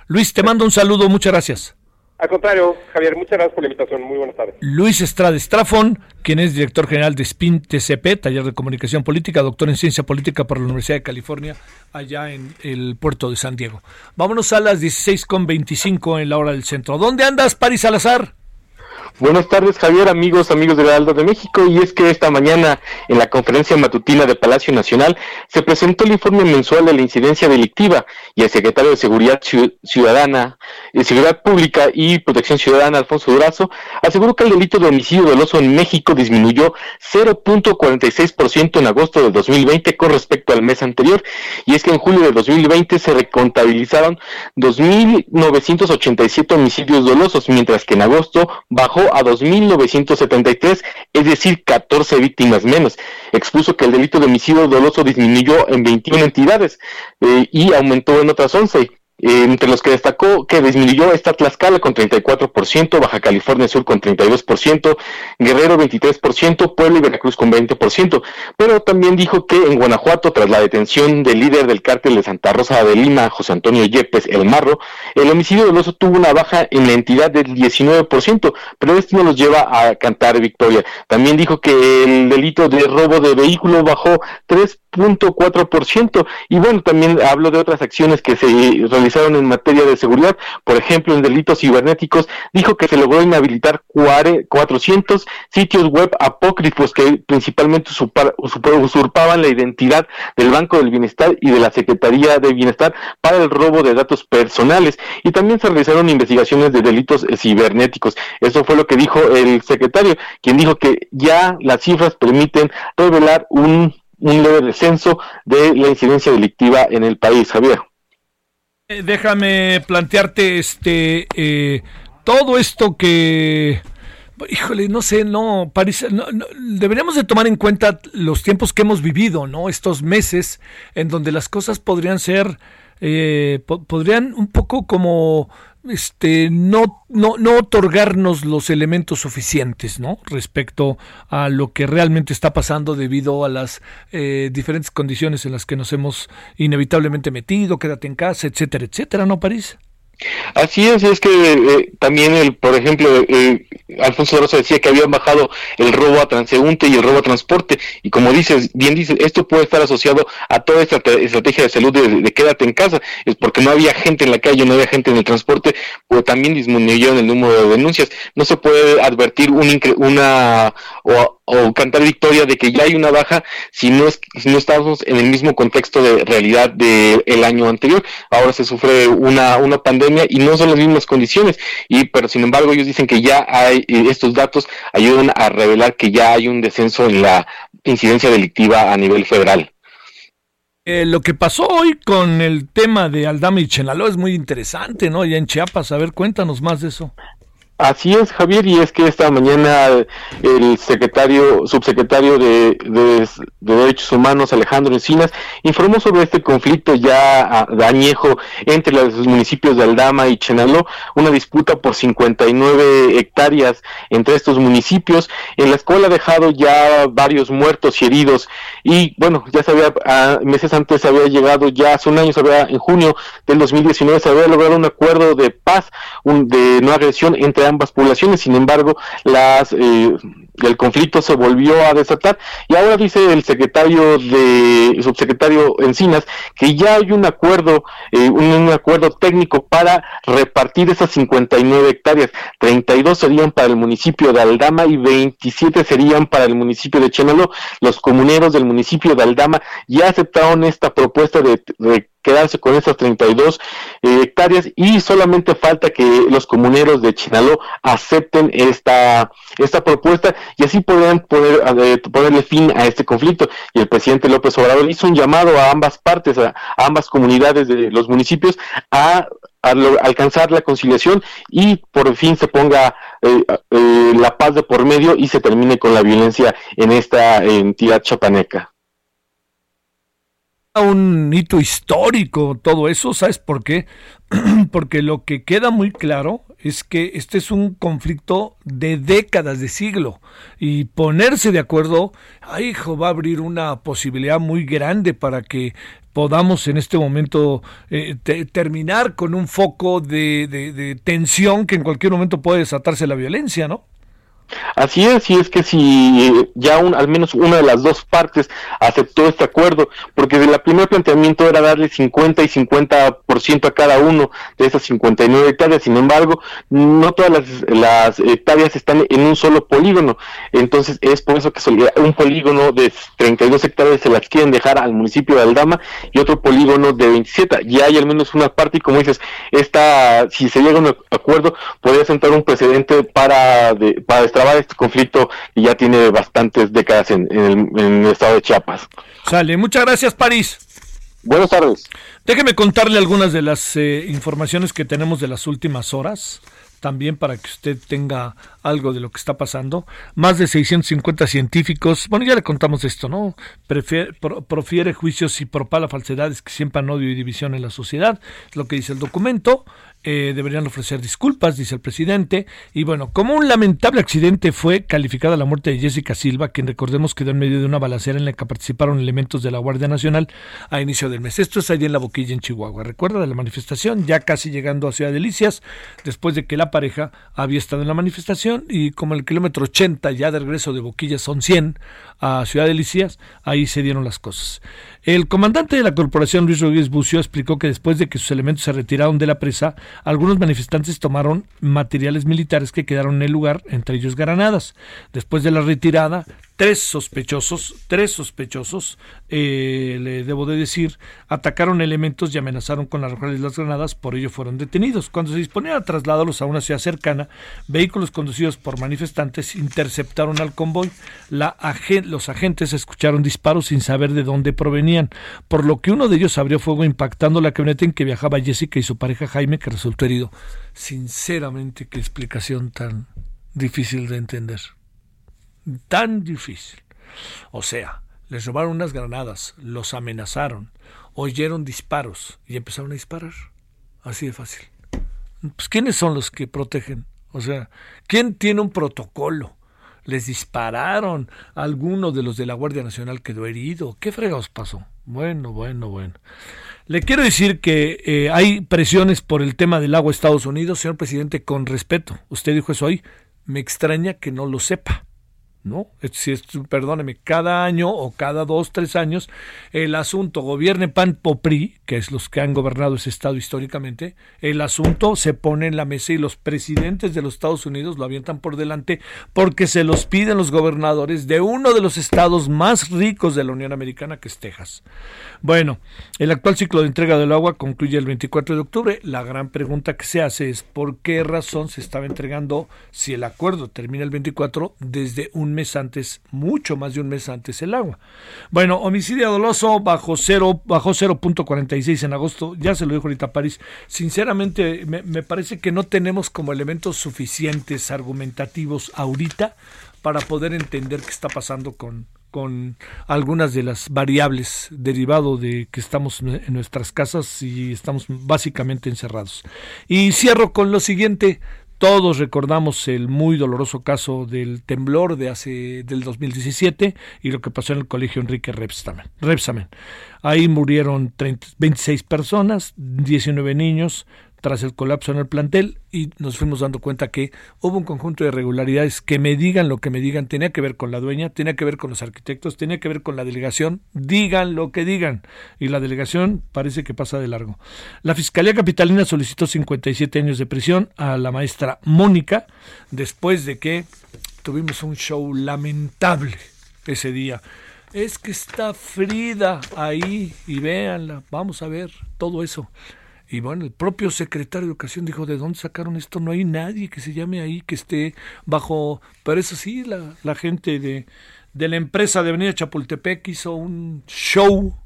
Luis, te mando un saludo, muchas gracias. Al contrario, Javier, muchas gracias por la invitación. Muy buenas tardes. Luis Estrada Estrafón, quien es director general de SPIN TCP, Taller de Comunicación Política, doctor en Ciencia Política por la Universidad de California, allá en el puerto de San Diego. Vámonos a las 16.25 en la hora del centro. ¿Dónde andas, Paris Salazar? Buenas tardes, Javier, amigos, amigos de Aldo de México. Y es que esta mañana, en la conferencia matutina de Palacio Nacional, se presentó el informe mensual de la incidencia delictiva y el secretario de Seguridad Ciudadana, de Seguridad Pública y Protección Ciudadana, Alfonso Durazo, aseguró que el delito de homicidio doloso en México disminuyó 0.46% en agosto de 2020 con respecto al mes anterior. Y es que en julio de 2020 se recontabilizaron 2.987 homicidios dolosos, mientras que en agosto bajó a 2.973, es decir, 14 víctimas menos. Expuso que el delito de homicidio doloso disminuyó en 21 entidades eh, y aumentó en otras 11 entre los que destacó que disminuyó está Tlaxcala con 34%, Baja California Sur con 32%, Guerrero 23%, Puebla y Veracruz con 20%. Pero también dijo que en Guanajuato, tras la detención del líder del cártel de Santa Rosa de Lima, José Antonio Yepes El Marro, el homicidio doloso tuvo una baja en la entidad del 19%, pero esto no los lleva a cantar victoria. También dijo que el delito de robo de vehículo bajó 3.4%. Y bueno, también habló de otras acciones que se realizaron en materia de seguridad, por ejemplo, en delitos cibernéticos, dijo que se logró inhabilitar 400 sitios web apócrifos que principalmente usurpaban la identidad del Banco del Bienestar y de la Secretaría de Bienestar para el robo de datos personales. Y también se realizaron investigaciones de delitos cibernéticos. Eso fue lo que dijo el secretario, quien dijo que ya las cifras permiten revelar un un leve descenso de la incidencia delictiva en el país, Javier. Eh, déjame plantearte este eh, todo esto que híjole, no sé, no, París, deberíamos de tomar en cuenta los tiempos que hemos vivido, ¿no? Estos meses en donde las cosas podrían ser, eh, podrían un poco como este, no, no, no otorgarnos los elementos suficientes, ¿no? Respecto a lo que realmente está pasando debido a las eh, diferentes condiciones en las que nos hemos inevitablemente metido, quédate en casa, etcétera, etcétera, ¿no, París? Así es, es que eh, también, el, por ejemplo, eh, Alfonso Rosa decía que habían bajado el robo a transeúnte y el robo a transporte, y como dices, bien dices, esto puede estar asociado a toda esta estrategia de salud de, quédate en casa, es porque no había gente en la calle, no había gente en el transporte, pues también disminuyeron el número de denuncias. No se puede advertir un una o, o cantar victoria de que ya hay una baja si no, es, si no estamos en el mismo contexto de realidad del el año anterior. Ahora se sufre una, una pandemia y no son las mismas condiciones, y pero sin embargo ellos dicen que ya hay estos datos ayudan a revelar que ya hay un descenso en la incidencia delictiva a nivel federal. Eh, lo que pasó hoy con el tema de Aldama y Chenaló es muy interesante, ¿no? Ya en Chiapas, a ver, cuéntanos más de eso. Así es, Javier, y es que esta mañana el secretario, subsecretario de, Derechos Humanos, Alejandro Encinas, informó sobre este conflicto ya añejo entre los municipios de Aldama y Chenaló, una disputa por 59 hectáreas entre estos municipios, en la cual ha dejado ya varios muertos y heridos, y bueno, ya se había, meses antes se había llegado, ya hace un año, se había, en junio del 2019, se había logrado un acuerdo de paz, un, de no agresión entre ambas poblaciones. Sin embargo, las eh, el conflicto se volvió a desatar. Y ahora dice el secretario de subsecretario Encinas que ya hay un acuerdo eh, un, acuerdo técnico para repartir esas 59 hectáreas. 32 serían para el municipio de Aldama y 27 serían para el municipio de Chenaló. Los comuneros del municipio de Aldama ya aceptaron esta propuesta de, quedarse con estas 32 eh, hectáreas y solamente falta que los comuneros de Chinaló acepten esta, esta propuesta y así podrán poder eh, ponerle fin a este conflicto. Y el presidente López Obrador hizo un llamado a ambas partes, a, ambas comunidades de los municipios, a, alcanzar la conciliación y por fin se ponga eh, la paz de por medio y se termine con la violencia en esta entidad chapaneca un hito histórico todo eso, ¿sabes por qué? Porque lo que queda muy claro es que este es un conflicto de décadas, de siglo, y ponerse de acuerdo, ay, hijo, va a abrir una posibilidad muy grande para que podamos en este momento eh, terminar con un foco de, de tensión que en cualquier momento puede desatarse la violencia, ¿no? Así es, y es que si ya un, al menos una de las dos partes aceptó este acuerdo, porque el primer planteamiento era darle 50 y 50% a cada uno de esas 59 hectáreas, sin embargo, no todas las, hectáreas están en un solo polígono, entonces es por eso que un polígono de 32 hectáreas se las quieren dejar al municipio de Aldama y otro polígono de 27, ya hay al menos una parte y como dices, esta, si se llega a un acuerdo, podría sentar un precedente para, de, para este conflicto y ya tiene bastantes décadas en, el, estado de Chiapas. Sale, muchas gracias París. Buenas tardes. Déjeme contarle algunas de las eh, informaciones que tenemos de las últimas horas también para que usted tenga algo de lo que está pasando. Más de 650 científicos, bueno, ya le contamos esto, ¿no? profiere juicios y propala falsedades que siempre odio y división en la sociedad, es lo que dice el documento. Eh, deberían ofrecer disculpas, dice el presidente. Y bueno, como un lamentable accidente fue calificada la muerte de Jessica Silva, quien recordemos quedó en medio de una balacera en la que participaron elementos de la Guardia Nacional a inicio del mes. Esto es allí en La Boquilla, en Chihuahua. Recuerda de la manifestación, ya casi llegando a Ciudad Delicias, después de que la pareja había estado en la manifestación y como el kilómetro 80 ya de regreso de Boquilla son 100 a Ciudad Delicias, ahí se dieron las cosas. El comandante de la corporación, Luis Rodríguez Bucio, explicó que después de que sus elementos se retiraron de la presa, algunos manifestantes tomaron materiales militares que quedaron en el lugar, entre ellos granadas. Después de la retirada, tres sospechosos, tres sospechosos, eh, le debo de decir, atacaron elementos y amenazaron con arrojarles las granadas, por ello fueron detenidos. Cuando se disponían a trasladarlos a una ciudad cercana, vehículos conducidos por manifestantes interceptaron al convoy. La los agentes escucharon disparos sin saber de dónde provenían, por lo que uno de ellos abrió fuego impactando la camioneta en que viajaba Jessica y su pareja Jaime, que resultó herido. Sinceramente, qué explicación tan difícil de entender tan difícil. O sea, les robaron unas granadas, los amenazaron, oyeron disparos y empezaron a disparar. Así de fácil. Pues, ¿quiénes son los que protegen? O sea, ¿quién tiene un protocolo? Les dispararon. Alguno de los de la Guardia Nacional quedó herido. ¿Qué fregados pasó? Bueno, bueno, bueno. Le quiero decir que eh, hay presiones por el tema del agua Estados Unidos, señor presidente, con respeto. Usted dijo eso hoy. Me extraña que no lo sepa. ¿No? Si es, perdóneme, cada año o cada dos, tres años, el asunto gobierne PAN POPRI, que es los que han gobernado ese estado históricamente, el asunto se pone en la mesa y los presidentes de los Estados Unidos lo avientan por delante porque se los piden los gobernadores de uno de los estados más ricos de la Unión Americana, que es Texas. Bueno, el actual ciclo de entrega del agua concluye el 24 de octubre. La gran pregunta que se hace es por qué razón se estaba entregando, si el acuerdo termina el 24, desde un mes antes, mucho más de un mes antes el agua. Bueno, homicidio doloso bajo cero, bajo 0.46 en agosto, ya se lo dijo ahorita París. Sinceramente, me, me parece que no tenemos como elementos suficientes argumentativos ahorita para poder entender qué está pasando con, con algunas de las variables derivado de que estamos en nuestras casas y estamos básicamente encerrados. Y cierro con lo siguiente, todos recordamos el muy doloroso caso del temblor de hace del 2017 y lo que pasó en el colegio Enrique Repsamen. Ahí murieron 26 personas, 19 niños, tras el colapso en el plantel y nos fuimos dando cuenta que hubo un conjunto de irregularidades que me digan lo que me digan, tenía que ver con la dueña, tenía que ver con los arquitectos, tenía que ver con la delegación, digan lo que digan. Y la delegación parece que pasa de largo. La Fiscalía Capitalina solicitó 57 años de prisión a la maestra Mónica después de que tuvimos un show lamentable ese día es que está Frida ahí y véanla, vamos a ver todo eso. Y bueno, el propio secretario de Educación dijo, ¿de dónde sacaron esto? No hay nadie que se llame ahí, que esté bajo... Pero eso sí, la, la gente de, de la empresa de Avenida Chapultepec hizo un show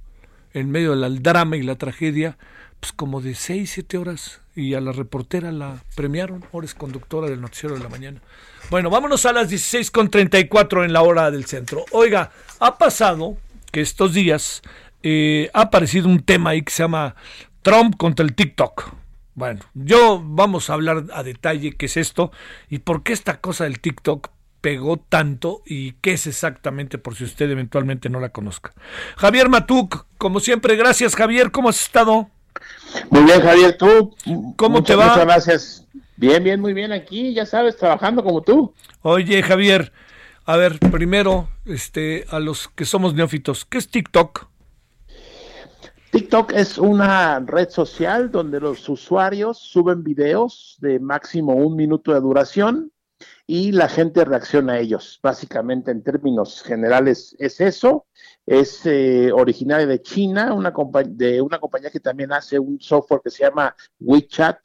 en medio del drama y la tragedia, pues como de seis, siete horas. Y a la reportera la premiaron, ahora es conductora del noticiero de la mañana. Bueno, vámonos a las 16.34 en la hora del centro. Oiga, ha pasado que estos días eh, ha aparecido un tema ahí que se llama Trump contra el TikTok. Bueno, yo vamos a hablar a detalle qué es esto y por qué esta cosa del TikTok pegó tanto y qué es exactamente por si usted eventualmente no la conozca. Javier Matuk, como siempre, gracias Javier, ¿cómo has estado? Muy bien, Javier, tú. ¿Cómo te va? Muchas gracias. Bien, bien, muy bien aquí, ya sabes, trabajando como tú. Oye, Javier, a ver, primero, este, a los que somos neófitos, ¿qué es TikTok? TikTok es una red social donde los usuarios suben videos de máximo un minuto de duración y la gente reacciona a ellos. Básicamente, en términos generales, es eso. Es eh, originaria de China, una de una compañía que también hace un software que se llama WeChat,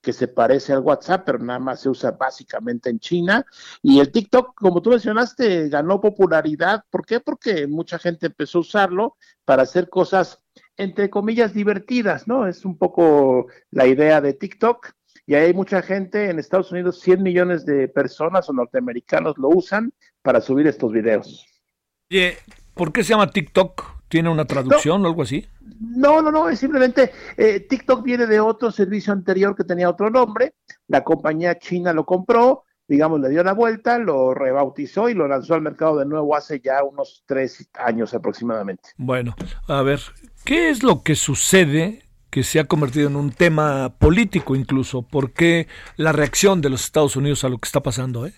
que se parece al WhatsApp, pero nada más se usa básicamente en China. Y el TikTok, como tú mencionaste, ganó popularidad. ¿Por qué? Porque mucha gente empezó a usarlo para hacer cosas, entre comillas, divertidas, ¿no? Es un poco la idea de TikTok. Y hay mucha gente en Estados Unidos, 100 millones de personas o norteamericanos lo usan para subir estos videos. Oye, ¿por qué se llama TikTok? ¿Tiene una traducción o algo así? No, no, no, es simplemente eh, TikTok viene de otro servicio anterior que tenía otro nombre, la compañía china lo compró, digamos, le dio la vuelta, lo rebautizó y lo lanzó al mercado de nuevo hace ya unos tres años aproximadamente. Bueno, a ver, ¿qué es lo que sucede que se ha convertido en un tema político incluso? ¿Por qué la reacción de los Estados Unidos a lo que está pasando? Eh?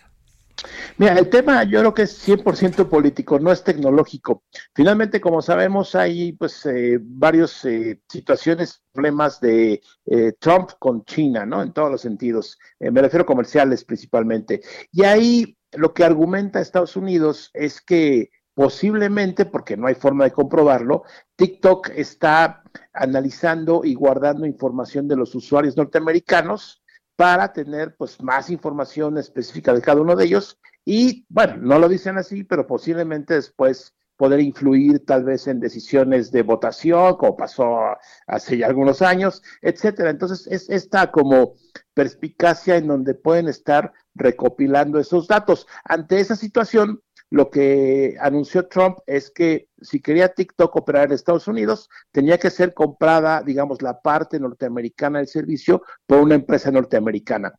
Mira, el tema yo creo que es 100% político, no es tecnológico. Finalmente, como sabemos, hay pues eh, varias eh, situaciones, problemas de eh, Trump con China, ¿no? En todos los sentidos. Eh, me refiero comerciales principalmente. Y ahí lo que argumenta Estados Unidos es que posiblemente, porque no hay forma de comprobarlo, TikTok está analizando y guardando información de los usuarios norteamericanos para tener pues más información específica de cada uno de ellos y bueno, no lo dicen así, pero posiblemente después poder influir tal vez en decisiones de votación, como pasó hace ya algunos años, etcétera. Entonces, es esta como perspicacia en donde pueden estar recopilando esos datos. Ante esa situación, lo que anunció Trump es que si quería TikTok operar en Estados Unidos, tenía que ser comprada, digamos, la parte norteamericana del servicio por una empresa norteamericana.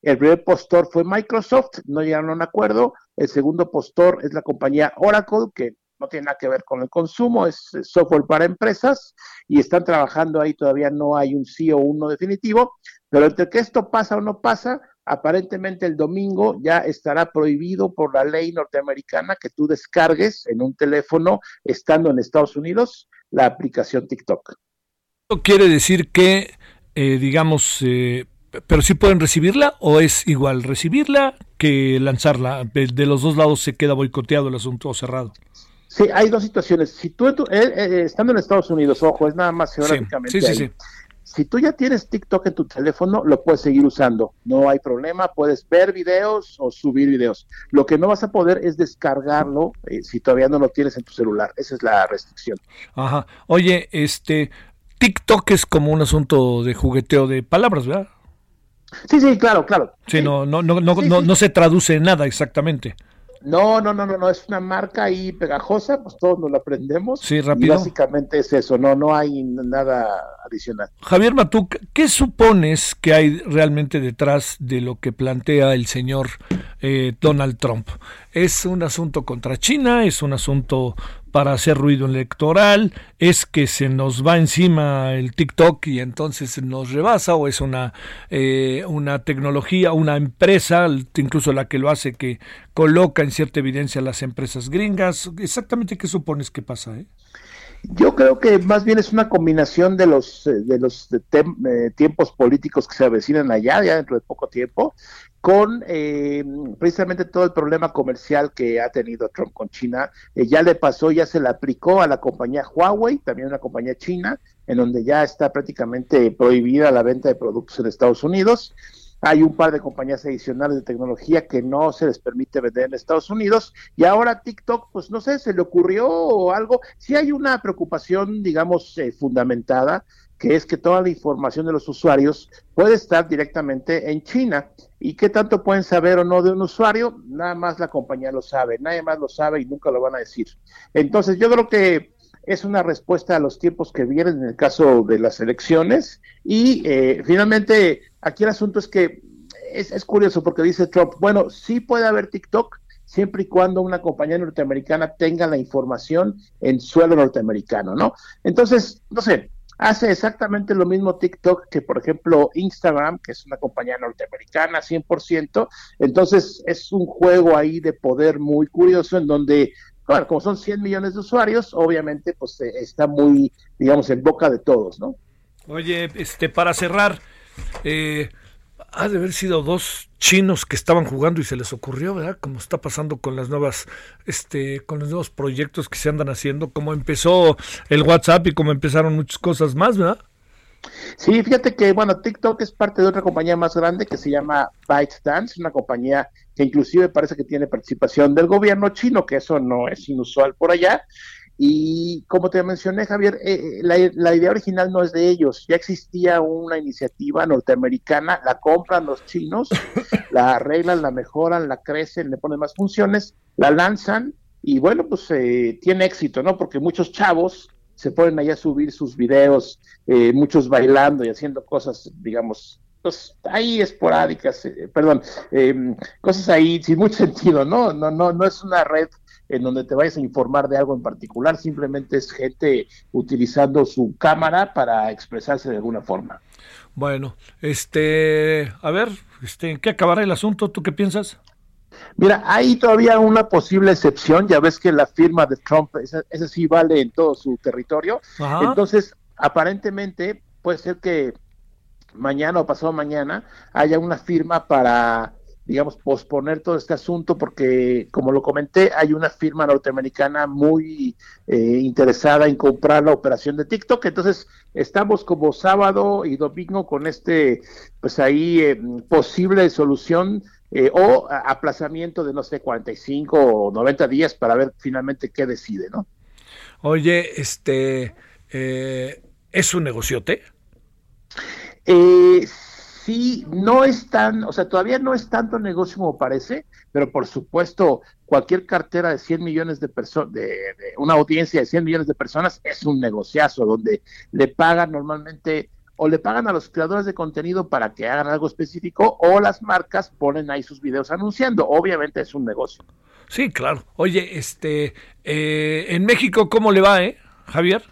El primer postor fue Microsoft, no llegaron a un acuerdo. El segundo postor es la compañía Oracle, que no tiene nada que ver con el consumo, es software para empresas y están trabajando ahí, todavía no hay un sí o un no definitivo, pero entre que esto pasa o no pasa, aparentemente el domingo ya estará prohibido por la ley norteamericana que tú descargues en un teléfono estando en Estados Unidos la aplicación TikTok. ¿Esto quiere decir que, eh, digamos, eh, pero sí pueden recibirla o es igual recibirla que lanzarla? De los dos lados se queda boicoteado el asunto cerrado. Sí, hay dos situaciones. Si tú, eh, estando en Estados Unidos, ojo, es nada más geográficamente. Sí, sí, sí, si tú ya tienes TikTok en tu teléfono, lo puedes seguir usando. No hay problema, puedes ver videos o subir videos. Lo que no vas a poder es descargarlo eh, si todavía no lo tienes en tu celular. Esa es la restricción. Ajá. Oye, este TikTok es como un asunto de jugueteo de palabras, ¿verdad? Sí, sí, claro, claro. Sí, no, no, no, no, no, no se traduce en nada exactamente. No, no, no, no, no, es una marca ahí pegajosa, pues todos nos la aprendemos. Sí, rápido. Y básicamente es eso, no, no hay nada adicional. Javier Matuk, ¿qué supones que hay realmente detrás de lo que plantea el señor eh, Donald Trump? ¿Es un asunto contra China? ¿Es un asunto para hacer ruido electoral, es que se nos va encima el TikTok y entonces nos rebasa o es una, eh, una tecnología, una empresa, incluso la que lo hace, que coloca en cierta evidencia a las empresas gringas. Exactamente qué supones que pasa. Eh? Yo creo que más bien es una combinación de los eh, de los eh, tiempos políticos que se avecinan allá, ya dentro de poco tiempo, con eh, precisamente todo el problema comercial que ha tenido Trump con China. ya le pasó, ya se le aplicó a la compañía Huawei, también una compañía china, en donde ya está prácticamente prohibida la venta de productos en Estados Unidos. Hay un par de compañías adicionales de tecnología que no se les permite vender en Estados Unidos y ahora TikTok, pues no sé, se le ocurrió o algo. Sí hay una preocupación, digamos, eh, fundamentada, que es que toda la información de los usuarios puede estar directamente en China. ¿Y qué tanto pueden saber o no de un usuario? Nada más la compañía lo sabe, nadie más lo sabe y nunca lo van a decir. Entonces yo creo que es una respuesta a los tiempos que vienen en el caso de las elecciones. Y eh, finalmente, aquí el asunto es que es, es, curioso porque dice Trump, bueno, sí puede haber TikTok siempre y cuando una compañía norteamericana tenga la información en suelo norteamericano, ¿no? Entonces, no sé, hace exactamente lo mismo TikTok que, por ejemplo, Instagram, que es una compañía norteamericana 100%. Entonces, es un juego ahí de poder muy curioso en donde bueno, como son 100 millones de usuarios, obviamente pues eh, está muy, digamos, en boca de todos, ¿no? Oye, este, para cerrar, eh, ha de haber sido dos chinos que estaban jugando y se les ocurrió, ¿verdad? Como está pasando con las nuevas, este, con los nuevos proyectos que se andan haciendo, como empezó el WhatsApp y como empezaron muchas cosas más, ¿verdad? Sí, fíjate que, bueno, TikTok es parte de otra compañía más grande que se llama ByteDance, una compañía que inclusive parece que tiene participación del gobierno chino, que eso no es inusual por allá. Y como te mencioné, Javier, eh, eh, la, la, idea original no es de ellos. Ya existía una iniciativa norteamericana, la compran los chinos, la arreglan, la mejoran, la crecen, le ponen más funciones, la lanzan y bueno, pues eh, tiene éxito, ¿no? Porque muchos chavos se ponen allá a subir sus videos, eh, muchos bailando y haciendo cosas, digamos, pues ahí esporádicas, eh, perdón, em, cosas ahí sin mucho sentido, ¿no? No, no, no es una red en donde te vayas a informar de algo en particular, simplemente es gente utilizando su cámara para expresarse de alguna forma. Bueno, este, a ver, este, ¿en qué acabará el asunto? ¿Tú qué piensas? Mira, hay todavía una posible excepción, ya ves que la firma de Trump, esa, sí vale en todo su territorio, entonces aparentemente puede ser que mañana o pasado mañana haya una firma para, digamos, posponer todo este asunto porque, como lo comenté, hay una firma norteamericana muy eh, interesada en comprar la operación de TikTok, entonces estamos como sábado y domingo con este, pues ahí, eh, posible solución eh, o aplazamiento de, no sé, 45 o 90 días para ver finalmente qué decide, ¿no? Oye, este, eh, ¿es un negociote? Eh, sí, no es tan, o sea, todavía no es tanto negocio como parece, pero por supuesto, cualquier cartera de 100 millones de personas, de, una audiencia de 100 millones de personas es un negociazo donde le pagan normalmente o le pagan a los creadores de contenido para que hagan algo específico o las marcas ponen ahí sus videos anunciando. Obviamente es un negocio. Sí, claro. Oye, este, eh, en México, ¿cómo le va, eh, Javier?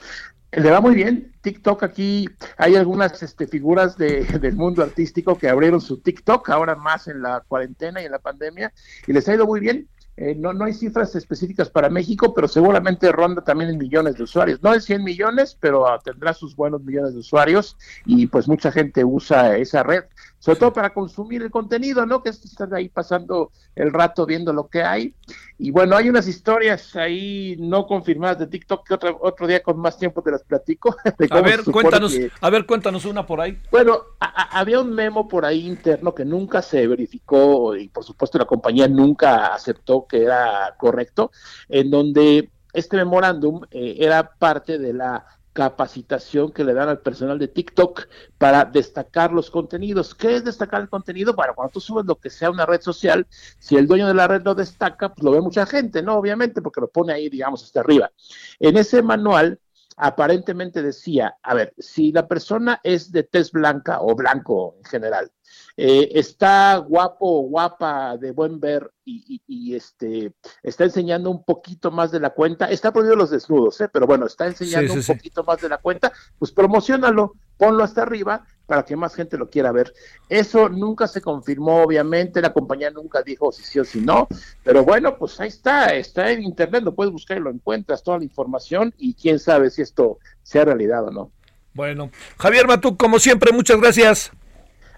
Le va muy bien. TikTok aquí, hay algunas este, figuras de, del mundo artístico que abrieron su TikTok, ahora más en la cuarentena y en la pandemia, y les ha ido muy bien. Eh, no, no hay cifras específicas para México, pero seguramente ronda también en millones de usuarios. No en 100 millones, pero ah, tendrá sus buenos millones de usuarios y pues mucha gente usa esa red sobre todo para consumir el contenido, ¿no? Que es estar ahí pasando el rato viendo lo que hay. Y bueno, hay unas historias ahí no confirmadas de TikTok que otro, otro día con más tiempo te las platico. a ver, cuéntanos, a ver, cuéntanos una por ahí. Bueno, había un memo por ahí interno que nunca se verificó y por supuesto la compañía nunca aceptó que era correcto, en donde este memorándum eh, era parte de la capacitación que le dan al personal de TikTok para destacar los contenidos. ¿Qué es destacar el contenido? Bueno, cuando tú subes lo que sea una red social, si el dueño de la red lo destaca, pues lo ve mucha gente, ¿no? Obviamente, porque lo pone ahí, digamos, hasta arriba. En ese manual aparentemente decía, a ver, si la persona es de tez blanca o blanco en general, eh, está guapo o guapa de buen ver y, este está enseñando un poquito más de la cuenta, está prohibido los desnudos, ¿eh? pero bueno, está enseñando un poquito más de la cuenta, pues promocionalo, ponlo hasta arriba para que más gente lo quiera ver. Eso nunca se confirmó, obviamente, la compañía nunca dijo si sí o si no, pero bueno, pues ahí está, está en internet, lo puedes buscar y lo encuentras, toda la información y quién sabe si esto sea realidad o no. Bueno, Javier Matú, como siempre, muchas gracias.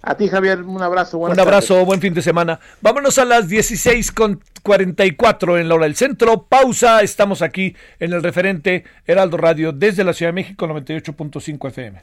A ti, Javier, un abrazo. Un abrazo, buen fin de semana. Vámonos a las 16.44 en la hora del centro. Pausa, estamos aquí en el referente Heraldo Radio desde la Ciudad de México, 98.5 FM.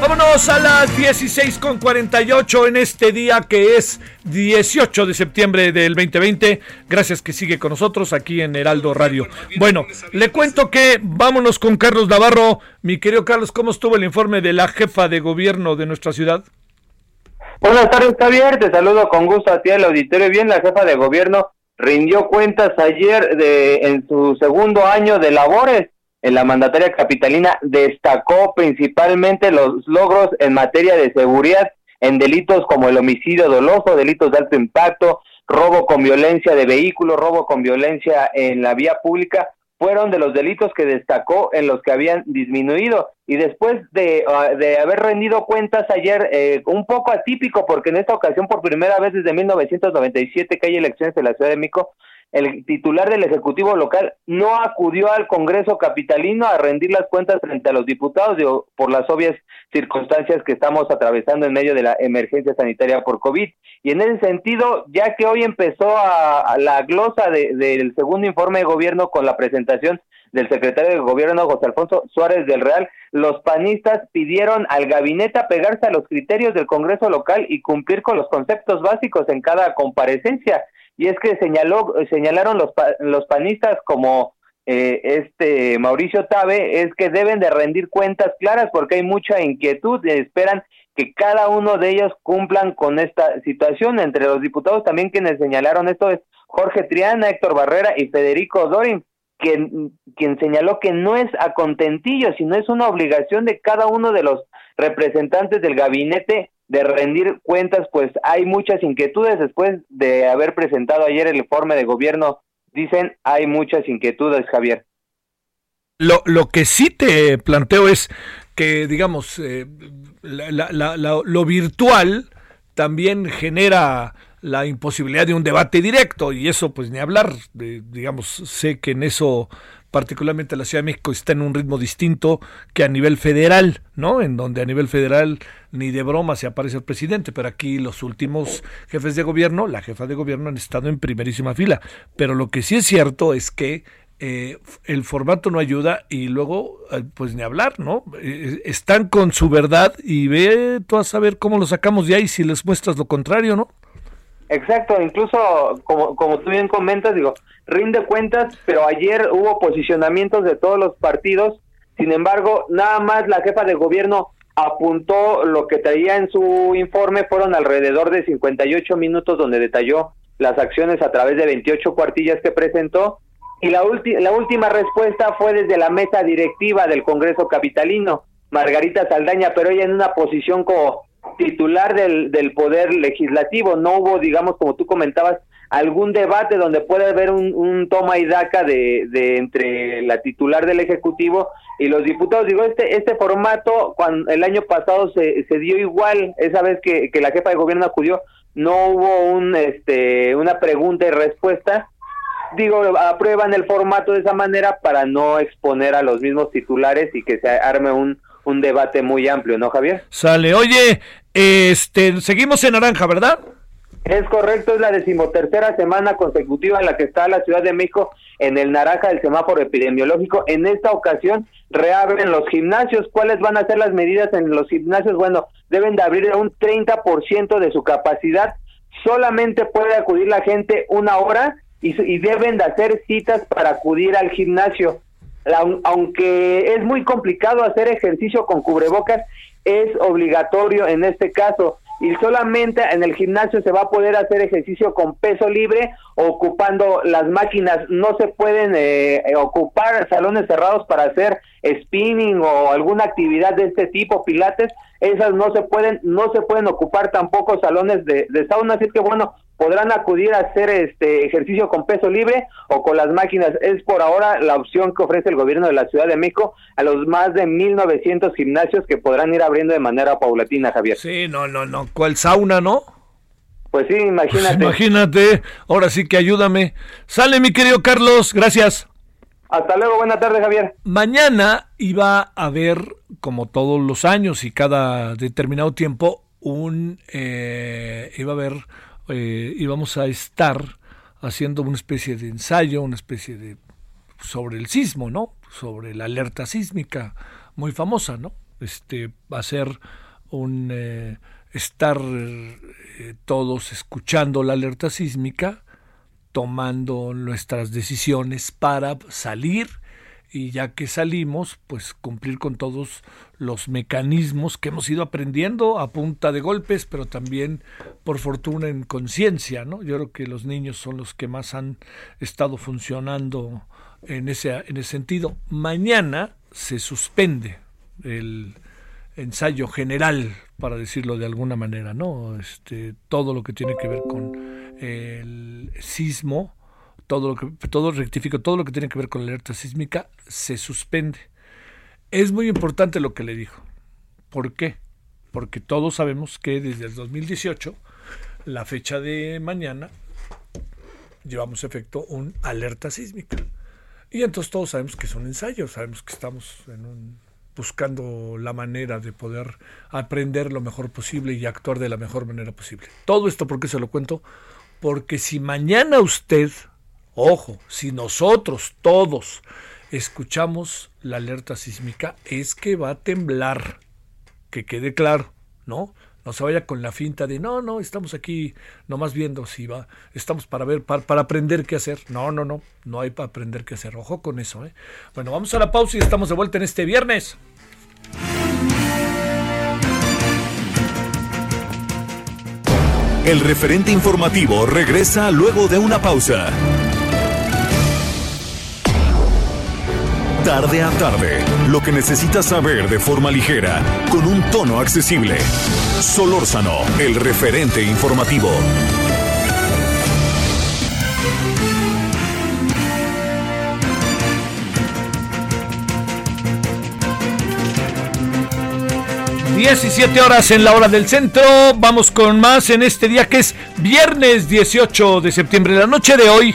Vámonos a las 16.48 en este día que es 18 de septiembre del 2020. Gracias que sigue con nosotros aquí en Heraldo Radio. Bueno, le cuento que vámonos con Carlos Navarro. Mi querido Carlos, ¿cómo estuvo el informe de la jefa de gobierno de nuestra ciudad? Buenas tardes, Javier. Te saludo con gusto a ti al auditorio. Bien, la jefa de gobierno rindió cuentas ayer de en su segundo año de labores la mandataria capitalina destacó principalmente los logros en materia de seguridad en delitos como el homicidio doloso, delitos de alto impacto, robo con violencia de vehículos, robo con violencia en la vía pública, fueron de los delitos que destacó en los que habían disminuido. Y después de, ah, de haber rendido cuentas ayer, eh, un poco atípico, porque en esta ocasión por primera vez desde 1997 que hay elecciones en la Ciudad de México, el titular del Ejecutivo local no acudió al Congreso capitalino a rendir las cuentas frente a los diputados por las obvias circunstancias que estamos atravesando en medio de la emergencia sanitaria por COVID. Y en ese sentido, ya que hoy empezó a, la glosa del segundo informe de gobierno con la presentación del secretario de gobierno José Alfonso Suárez del Real, los panistas pidieron al gabinete apegarse a los criterios del Congreso local y cumplir con los conceptos básicos en cada comparecencia y es que señaló señalaron los los panistas como eh, este Mauricio Tabe es que deben de rendir cuentas claras porque hay mucha inquietud y esperan que cada uno de ellos cumplan con esta situación. Entre los diputados también quienes señalaron esto es Jorge Triana, Héctor Barrera y Federico Dorin, quien, quien señaló que no es a contentillo, sino es una obligación de cada uno de los representantes del gabinete de rendir cuentas, pues hay muchas inquietudes después de haber presentado ayer el informe de gobierno. Dicen, hay muchas inquietudes, Javier. Lo, lo que sí te planteo es que, digamos, eh, lo virtual también genera la imposibilidad de un debate directo y eso pues ni hablar, digamos, sé que en eso particularmente la Ciudad de México, está en un ritmo distinto que a nivel federal, ¿no? En donde a nivel federal ni de broma se aparece el presidente, pero aquí los últimos jefes de gobierno, la jefa de gobierno han estado en primerísima fila. Pero lo que sí es cierto es que eh, el formato no ayuda y luego, eh, pues ni hablar, ¿no? Eh, están con su verdad y ve tú a saber cómo lo sacamos de ahí si les muestras lo contrario, ¿no? Exacto, incluso como, como tú bien comentas, digo, rinde cuentas, pero ayer hubo posicionamientos de todos los partidos, sin embargo, nada más la jefa de gobierno apuntó lo que traía en su informe, fueron alrededor de 58 minutos donde detalló las acciones a través de 28 cuartillas que presentó, y la, la última respuesta fue desde la mesa directiva del Congreso Capitalino, Margarita Saldaña, pero ella en una posición como titular del, del poder legislativo. No hubo, digamos, como tú comentabas, algún debate donde puede haber un, toma y daca de, de, entre la titular del ejecutivo y los diputados. Digo, este este formato cuando el año pasado se, se dio igual, esa vez que, que la jefa de gobierno acudió, no hubo un este una pregunta y respuesta. Digo, aprueban el formato de esa manera para no exponer a los mismos titulares y que se arme un un debate muy amplio, ¿no, Javier? Sale. Oye, este, seguimos en naranja, ¿verdad? Es correcto, es la decimotercera semana consecutiva en la que está la Ciudad de México en el naranja del semáforo epidemiológico. En esta ocasión reabren los gimnasios. ¿Cuáles van a ser las medidas en los gimnasios? Bueno, deben de abrir un 30% de su capacidad. Solamente puede acudir la gente una hora y, y deben de hacer citas para acudir al gimnasio aunque es muy complicado hacer ejercicio con cubrebocas, es obligatorio en este caso. Y solamente en el gimnasio se va a poder hacer ejercicio con peso libre ocupando las máquinas. No se pueden eh, eh, ocupar salones cerrados para hacer spinning o alguna actividad de este tipo pilates. Esas no se pueden no se pueden ocupar tampoco salones de, de sauna. Así que bueno podrán acudir a hacer este ejercicio con peso libre o con las máquinas. Es por ahora la opción que ofrece el gobierno de la Ciudad de México a los más de 1.900 gimnasios que podrán ir abriendo de manera paulatina, Javier. Sí, no, no, no. ¿Cuál sauna, no? Pues sí, imagínate. Pues imagínate. Ahora sí que ayúdame. Sale, mi querido Carlos. Gracias. Hasta luego, buena tarde, Javier. Mañana iba a haber, como todos los años y cada determinado tiempo, un eh, iba a haber eh, íbamos a estar haciendo una especie de ensayo, una especie de sobre el sismo, ¿no? Sobre la alerta sísmica muy famosa, ¿no? Este ser un eh, estar eh, todos escuchando la alerta sísmica, tomando nuestras decisiones para salir y ya que salimos, pues cumplir con todos los mecanismos que hemos ido aprendiendo a punta de golpes, pero también por fortuna en conciencia, ¿no? Yo creo que los niños son los que más han estado funcionando en ese, en ese sentido. Mañana se suspende el ensayo general, para decirlo de alguna manera, ¿no? Este, todo lo que tiene que ver con el sismo, todo lo que todo rectifico, todo lo que tiene que ver con la alerta sísmica se suspende. Es muy importante lo que le dijo. ¿Por qué? Porque todos sabemos que desde el 2018, la fecha de mañana, llevamos efecto un alerta sísmica. Y entonces todos sabemos que es un ensayo, sabemos que estamos buscando la manera de poder aprender lo mejor posible y actuar de la mejor manera posible. Todo esto, ¿por qué se lo cuento? Porque si mañana usted Ojo, si nosotros todos escuchamos la alerta sísmica, es que va a temblar. Que quede claro, ¿no? No se vaya con la finta de no, no, estamos aquí nomás viendo si va, estamos para ver, para, para aprender qué hacer. No, no, no, no hay para aprender qué hacer. Ojo con eso, ¿eh? Bueno, vamos a la pausa y estamos de vuelta en este viernes. El referente informativo regresa luego de una pausa. Tarde a tarde, lo que necesitas saber de forma ligera, con un tono accesible. Solórzano, el referente informativo. Diecisiete horas en la hora del centro. Vamos con más en este día que es viernes 18 de septiembre. La noche de hoy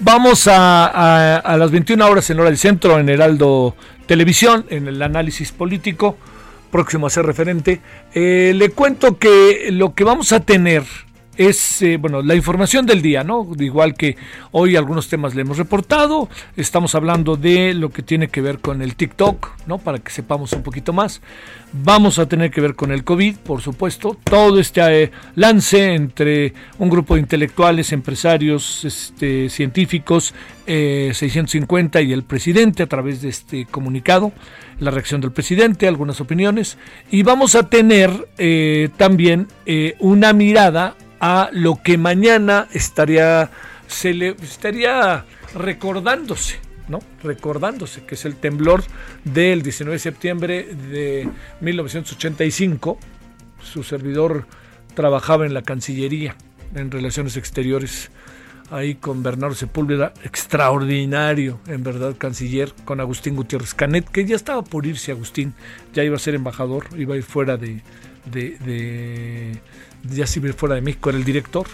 Vamos a, a, las 21 horas en hora del centro, en Heraldo Televisión, en el análisis político, próximo a ser referente. Eh, le cuento que lo que vamos a tener es eh, bueno la información del día, ¿no? Igual que hoy algunos temas le hemos reportado, estamos hablando de lo que tiene que ver con el TikTok, ¿no? Para que sepamos un poquito más. Vamos a tener que ver con el COVID, por supuesto, todo este eh, lance entre un grupo de intelectuales, empresarios, este, científicos, 650 eh, y el presidente a través de este comunicado, la reacción del presidente, algunas opiniones, y vamos a tener también una mirada a lo que mañana estaría, estaría recordándose, ¿no? Recordándose, que es el temblor del 19 de septiembre de 1985. Su servidor trabajaba en la Cancillería, en Relaciones Exteriores, ahí con Bernardo Sepúlveda, extraordinario, en verdad, canciller, con Agustín Gutiérrez Canet, que ya estaba por irse Agustín, ya iba a ser embajador, iba a ir fuera de, de ya si fuera de México, era el director,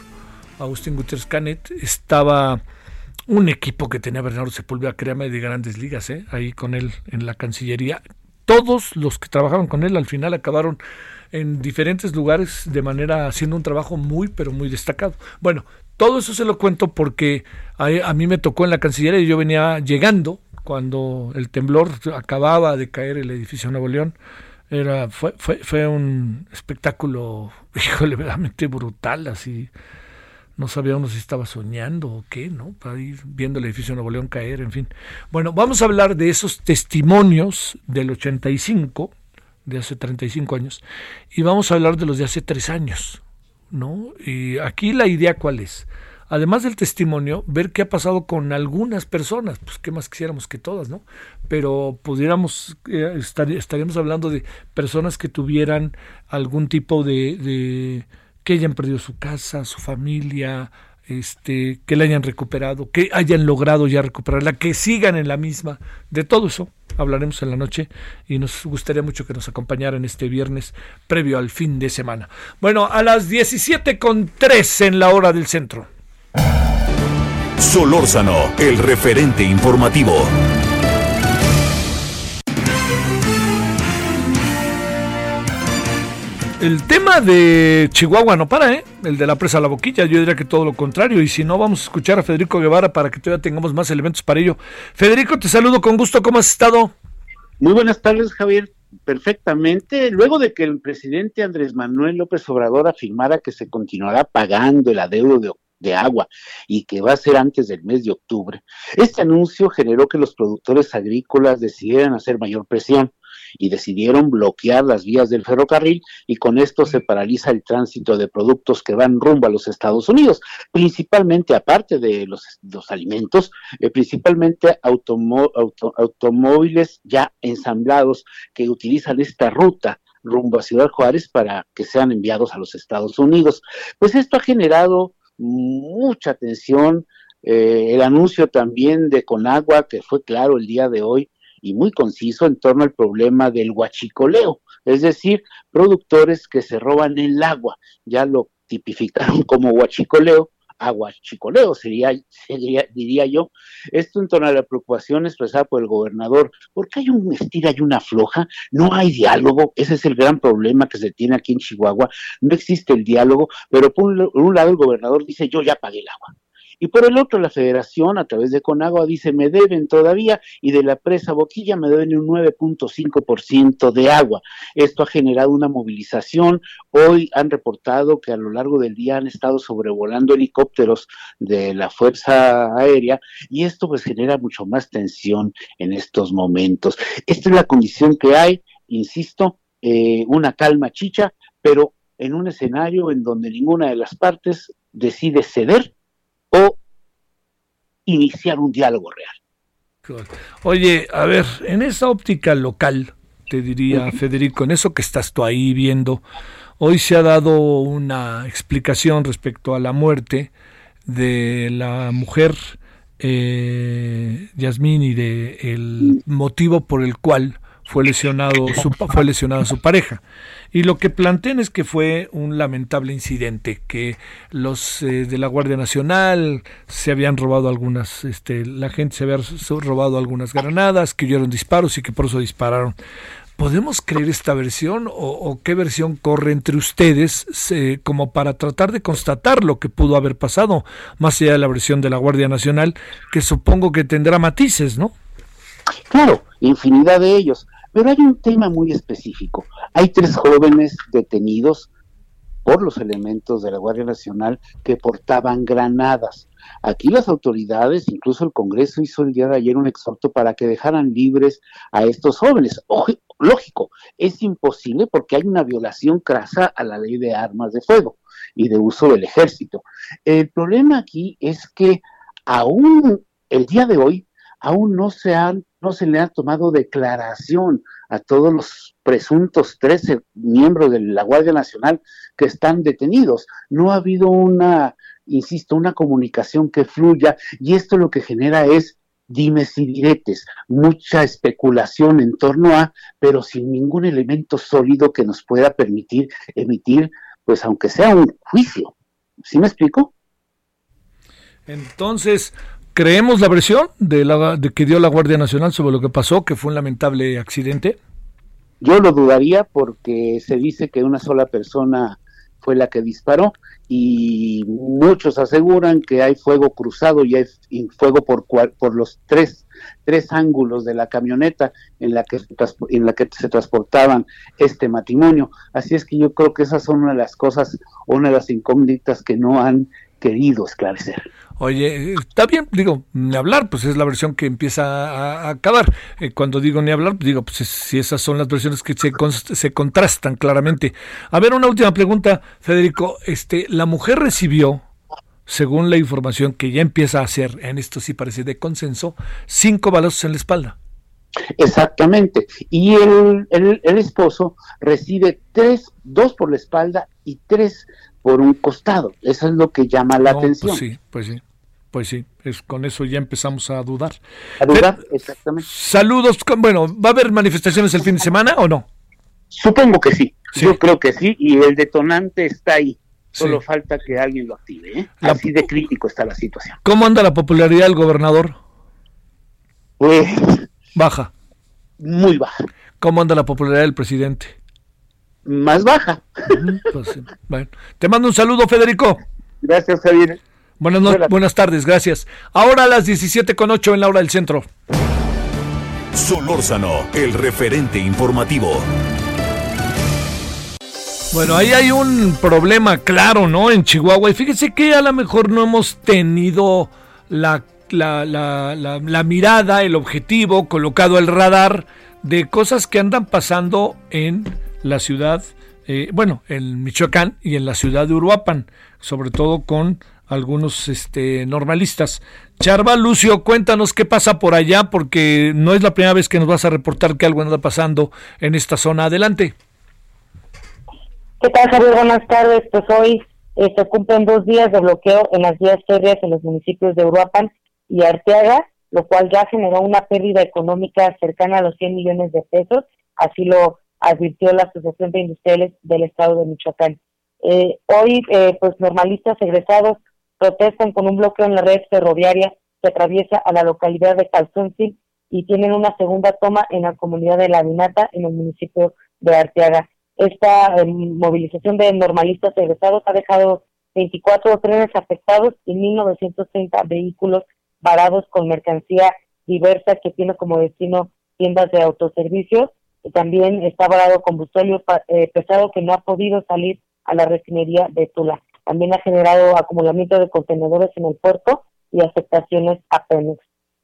Agustín Gutiérrez Canet, estaba un equipo que tenía Bernardo Sepúlveda, créame, de grandes ligas, ¿eh? ahí con él en la Cancillería. Todos los que trabajaban con él al final acabaron en diferentes lugares de manera haciendo un trabajo muy, pero muy destacado. Bueno, todo eso se lo cuento porque a, a mí me tocó en la Cancillería y yo venía llegando cuando el temblor acababa de caer el edificio Nuevo León era, fue, fue, fue un espectáculo, híjole, verdaderamente brutal, así. No sabía uno si estaba soñando o qué, ¿no? Para ir viendo el edificio de Nuevo León caer, en fin. Bueno, vamos a hablar de esos testimonios del 85, de hace 35 años, y vamos a hablar de los de hace tres años, ¿no? Y aquí la idea cuál es, además del testimonio, ver qué ha pasado con algunas personas, pues qué más quisiéramos que todas, ¿no? Pero pudiéramos, eh, estaríamos hablando de personas que tuvieran algún tipo de, de, que hayan perdido su casa, su familia, este, que la hayan recuperado, que hayan logrado ya recuperarla, que sigan en la misma, de todo eso hablaremos en la noche y nos gustaría mucho que nos acompañaran este viernes previo al fin de semana. Bueno, a las 17 con 3 en la hora del centro. Solórzano, el referente informativo. El tema de Chihuahua no para, ¿eh? El de la presa La Boquilla, yo diría que todo lo contrario. Y si no, vamos a escuchar a Federico Guevara para que todavía tengamos más elementos para ello. Federico, te saludo con gusto. ¿Cómo has estado? Muy buenas tardes, Javier. Perfectamente. Luego de que el presidente Andrés Manuel López Obrador afirmara que se continuará pagando el adeudo de de agua y que va a ser antes del mes de octubre. Este anuncio generó que los productores agrícolas decidieran hacer mayor presión y decidieron bloquear las vías del ferrocarril y con esto se paraliza el tránsito de productos que van rumbo a los Estados Unidos, principalmente aparte de los, alimentos, eh, principalmente automóviles ya ensamblados que utilizan esta ruta rumbo a Ciudad Juárez para que sean enviados a los Estados Unidos. Pues esto ha generado mucha atención. Eh, el anuncio también de Conagua, que fue claro el día de hoy y muy conciso en torno al problema del huachicoleo, es decir, productores que se roban el agua, ya lo tipificaron como huachicoleo, agua chicoleo, sería, diría yo. Esto en torno a la preocupación expresada por el gobernador, porque hay un estira y una floja, no hay diálogo, ese es el gran problema que se tiene aquí en Chihuahua, no existe el diálogo, pero por un lado el gobernador dice yo ya pagué el agua, y por el otro, la federación, a través de Conagua, dice, me deben todavía, y de la presa Boquilla me deben un 9.5% de agua. Esto ha generado una movilización. Hoy han reportado que a lo largo del día han estado sobrevolando helicópteros de la Fuerza Aérea, y esto pues genera mucho más tensión en estos momentos. Esta es la condición que hay, insisto, eh, una calma chicha, pero en un escenario en donde ninguna de las partes decide ceder iniciar un diálogo real. Oye, a ver, en esa óptica local, te diría Federico, en eso que estás tú ahí viendo, hoy se ha dado una explicación respecto a la muerte de la mujer eh, Yasmín y de el motivo por el cual fue lesionado su, fue lesionada su pareja. Y lo que plantean es que fue un lamentable incidente, que los eh, de la Guardia Nacional se habían robado algunas, este, la gente se había robado algunas granadas, que oyeron disparos y que por eso dispararon. ¿Podemos creer esta versión o, qué versión corre entre ustedes como para tratar de constatar lo que pudo haber pasado, más allá de la versión de la Guardia Nacional, que supongo que tendrá matices, ¿no? Claro, infinidad de ellos. Pero hay un tema muy específico. Hay tres jóvenes detenidos por los elementos de la Guardia Nacional que portaban granadas. Aquí las autoridades, incluso el Congreso hizo el día de ayer un exhorto para que dejaran libres a estos jóvenes. lógico, es imposible porque hay una violación crasa a la ley de armas de fuego y de uso del ejército. El problema aquí es que aún el día de hoy aún no se han no se le ha tomado declaración a todos los presuntos 13 miembros de la Guardia Nacional que están detenidos. No ha habido una, insisto, una comunicación que fluya y esto lo que genera es dimes y diretes, mucha especulación en torno a, pero sin ningún elemento sólido que nos pueda permitir emitir, pues aunque sea un juicio. ¿Sí me explico? Entonces, ¿Creemos la versión de, la, de que dio la Guardia Nacional sobre lo que pasó, que fue un lamentable accidente? Yo lo dudaría porque se dice que una sola persona fue la que disparó y muchos aseguran que hay fuego cruzado y hay fuego por, por los tres, tres ángulos de la camioneta en la, que, en la que se transportaban este matrimonio. Así es que yo creo que esas son una de las cosas, una de las incógnitas que no han querido esclarecer. Oye, está bien, digo, ni hablar, pues es la versión que empieza a, acabar. Eh, cuando digo ni hablar, pues digo, pues si esas son las versiones que se, se contrastan claramente. A ver, una última pregunta, Federico. Este, la mujer recibió, según la información que ya empieza a hacer, en esto sí parece de consenso, cinco balazos en la espalda. Exactamente. Y el, el, esposo recibe tres, dos por la espalda y tres por un costado. Eso es lo que llama la pues atención. sí, pues sí. Pues sí, es, con eso ya empezamos a dudar. A dudar, exactamente. Saludos. Bueno, ¿va a haber manifestaciones el fin de semana o no? Supongo que sí. Yo creo que sí. Y el detonante está ahí. Solo falta que alguien lo active. ¿eh? Así de crítico está la situación. ¿Cómo anda la popularidad del gobernador? Pues Baja. Muy baja. ¿Cómo anda la popularidad del presidente? Más baja. Pues bueno. Te mando un saludo, Federico. Gracias, Javier. Buenas, buenas tardes, gracias. Ahora a las 17 con 8 en la hora del centro. Solórzano, el referente informativo. Bueno, ahí hay un problema claro, ¿no? En Chihuahua. Y fíjese que a lo mejor no hemos tenido la la, la, la, mirada, el objetivo, colocado el radar de cosas que andan pasando en la ciudad, eh, bueno, en Michoacán y en la ciudad de Uruapan, sobre todo con algunos este, normalistas. Charva, Lucio, cuéntanos qué pasa por allá, porque no es la primera vez que nos vas a reportar que algo anda pasando en esta zona. Adelante. ¿Qué tal, Javier? Buenas tardes. Pues hoy se cumplen dos días de bloqueo en las vías férreas en los municipios de Uruapan y Arteaga, lo cual ya generó una pérdida económica cercana a los 100 millones de pesos, así lo advirtió la Asociación de Industriales del Estado de Michoacán. Eh, hoy, eh, pues normalistas egresados protestan con un bloqueo en la red ferroviaria que atraviesa a la localidad de Calzoncil y tienen una segunda toma en la comunidad de La Vinata, en el municipio de Arteaga. Esta eh, movilización de normalistas egresados ha dejado 24 trenes afectados y 1.930 vehículos varados con mercancía diversa que tiene como destino tiendas de autoservicios también está varado combustible eh, pesado que no ha podido salir a la refinería de Tula. También ha generado acumulamiento de contenedores en el puerto y afectaciones a Pemex.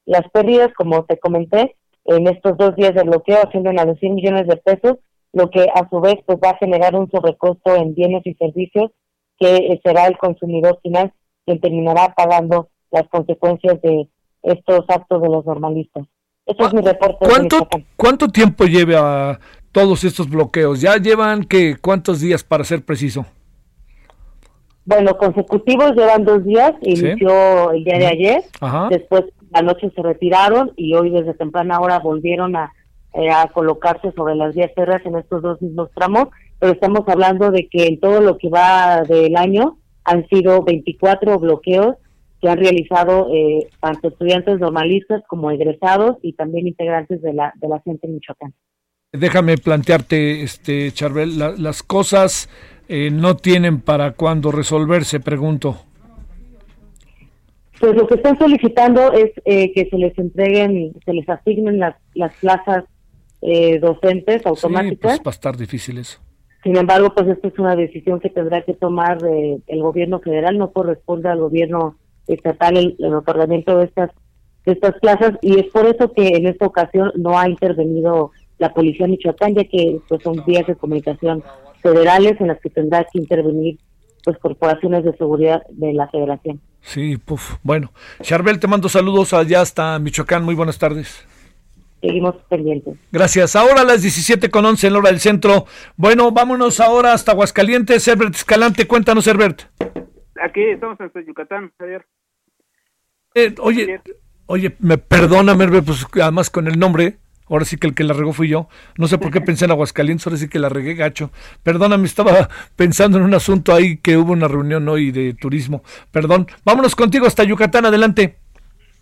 Las pérdidas, como te comenté, en estos dos días de bloqueo ascienden a los 100 millones de pesos, lo que a su vez pues, va a generar un sobrecosto en bienes y servicios que eh, será el consumidor final quien terminará pagando las consecuencias de estos actos de los normalistas. Es mi reporte. ¿Cuánto, ¿Cuánto tiempo lleva todos estos bloqueos? ¿Ya llevan que cuántos días para ser preciso? Bueno, consecutivos llevan dos días, inició el día de ayer, después la noche se retiraron y hoy desde temprana hora volvieron a, eh, a colocarse sobre las vías férreas en estos dos mismos tramos, pero estamos hablando de que en todo lo que va del año han sido 24 bloqueos que han realizado eh, tanto estudiantes normalistas como egresados y también integrantes de la, de la gente en Michoacán. Déjame plantearte, este Charbel, las cosas eh, no tienen para cuándo resolverse, pregunto. Pues lo que están solicitando es eh, que se les entreguen, se les asignen las, las plazas docentes automáticas. Sí, pues va a estar difícil eso. Sin embargo, pues esta es una decisión que tendrá que tomar el gobierno federal, no corresponde al gobierno estatal el, otorgamiento de estas de estas plazas y es por eso que en esta ocasión no ha intervenido la policía de Michoacán ya que pues son vías de comunicación federales en las que tendrá que intervenir pues corporaciones de seguridad de la federación. Sí, puf. Bueno, Charbel, te mando saludos allá hasta Michoacán. Muy buenas tardes. Seguimos pendientes. Gracias. Ahora a las 17 con 11 en la hora del centro. Bueno, vámonos ahora hasta Aguascalientes. Herbert Escalante, cuéntanos, Herbert. Aquí estamos en Yucatán, Javier. Eh, oye, oye, me perdóname, pues además con el nombre, ahora sí que el que la regó fui yo. No sé por qué pensé en Aguascalientes, ahora sí que la regué gacho. Perdóname, estaba pensando en un asunto ahí que hubo una reunión hoy de turismo. Perdón. Vámonos contigo hasta Yucatán, adelante.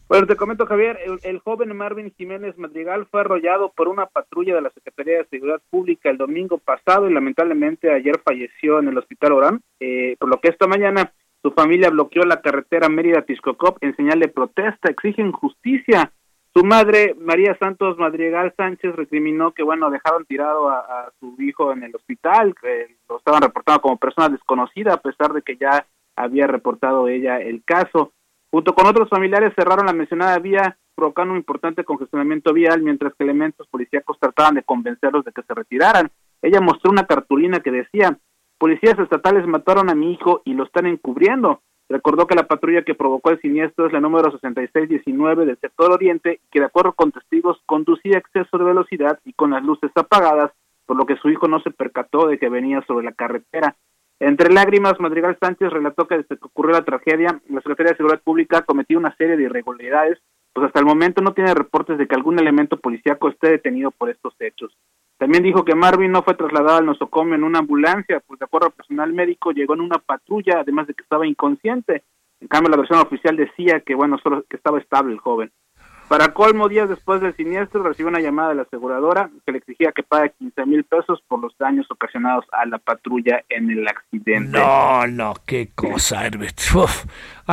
Bueno, te comento, Javier, el, joven Marvin Jiménez Madrigal fue arrollado por una patrulla de la Secretaría de Seguridad Pública el domingo pasado y lamentablemente ayer falleció en el Hospital Orán, eh, por lo que esta mañana su familia bloqueó la carretera Mérida-Tiscocop en señal de protesta, exigen justicia. Su madre, María Santos Madrigal Sánchez, recriminó que, bueno, dejaron tirado a, su hijo en el hospital, que lo estaban reportando como persona desconocida, a pesar de que ya había reportado ella el caso. Junto con otros familiares cerraron la mencionada vía, provocando un importante congestionamiento vial, mientras que elementos policíacos trataban de convencerlos de que se retiraran. Ella mostró una cartulina que decía, policías estatales mataron a mi hijo y lo están encubriendo. Recordó que la patrulla que provocó el siniestro es la número 6619 del sector oriente, que de acuerdo con testigos conducía a exceso de velocidad y con las luces apagadas, por lo que su hijo no se percató de que venía sobre la carretera. Entre lágrimas, Madrigal Sánchez relató que desde que ocurrió la tragedia, la Secretaría de Seguridad Pública ha cometido una serie de irregularidades, pues hasta el momento no tiene reportes de que algún elemento policíaco esté detenido por estos hechos. También dijo que Marvin no fue trasladado al nosocomio en una ambulancia, pues de acuerdo al personal médico llegó en una patrulla, además de que estaba inconsciente. En cambio, la versión oficial decía que bueno, solo que estaba estable el joven. Para colmo, días después del siniestro, recibió una llamada de la aseguradora que le exigía que pague 15 mil pesos por los daños ocasionados a la patrulla en el accidente. No, no, qué cosa, Herbert.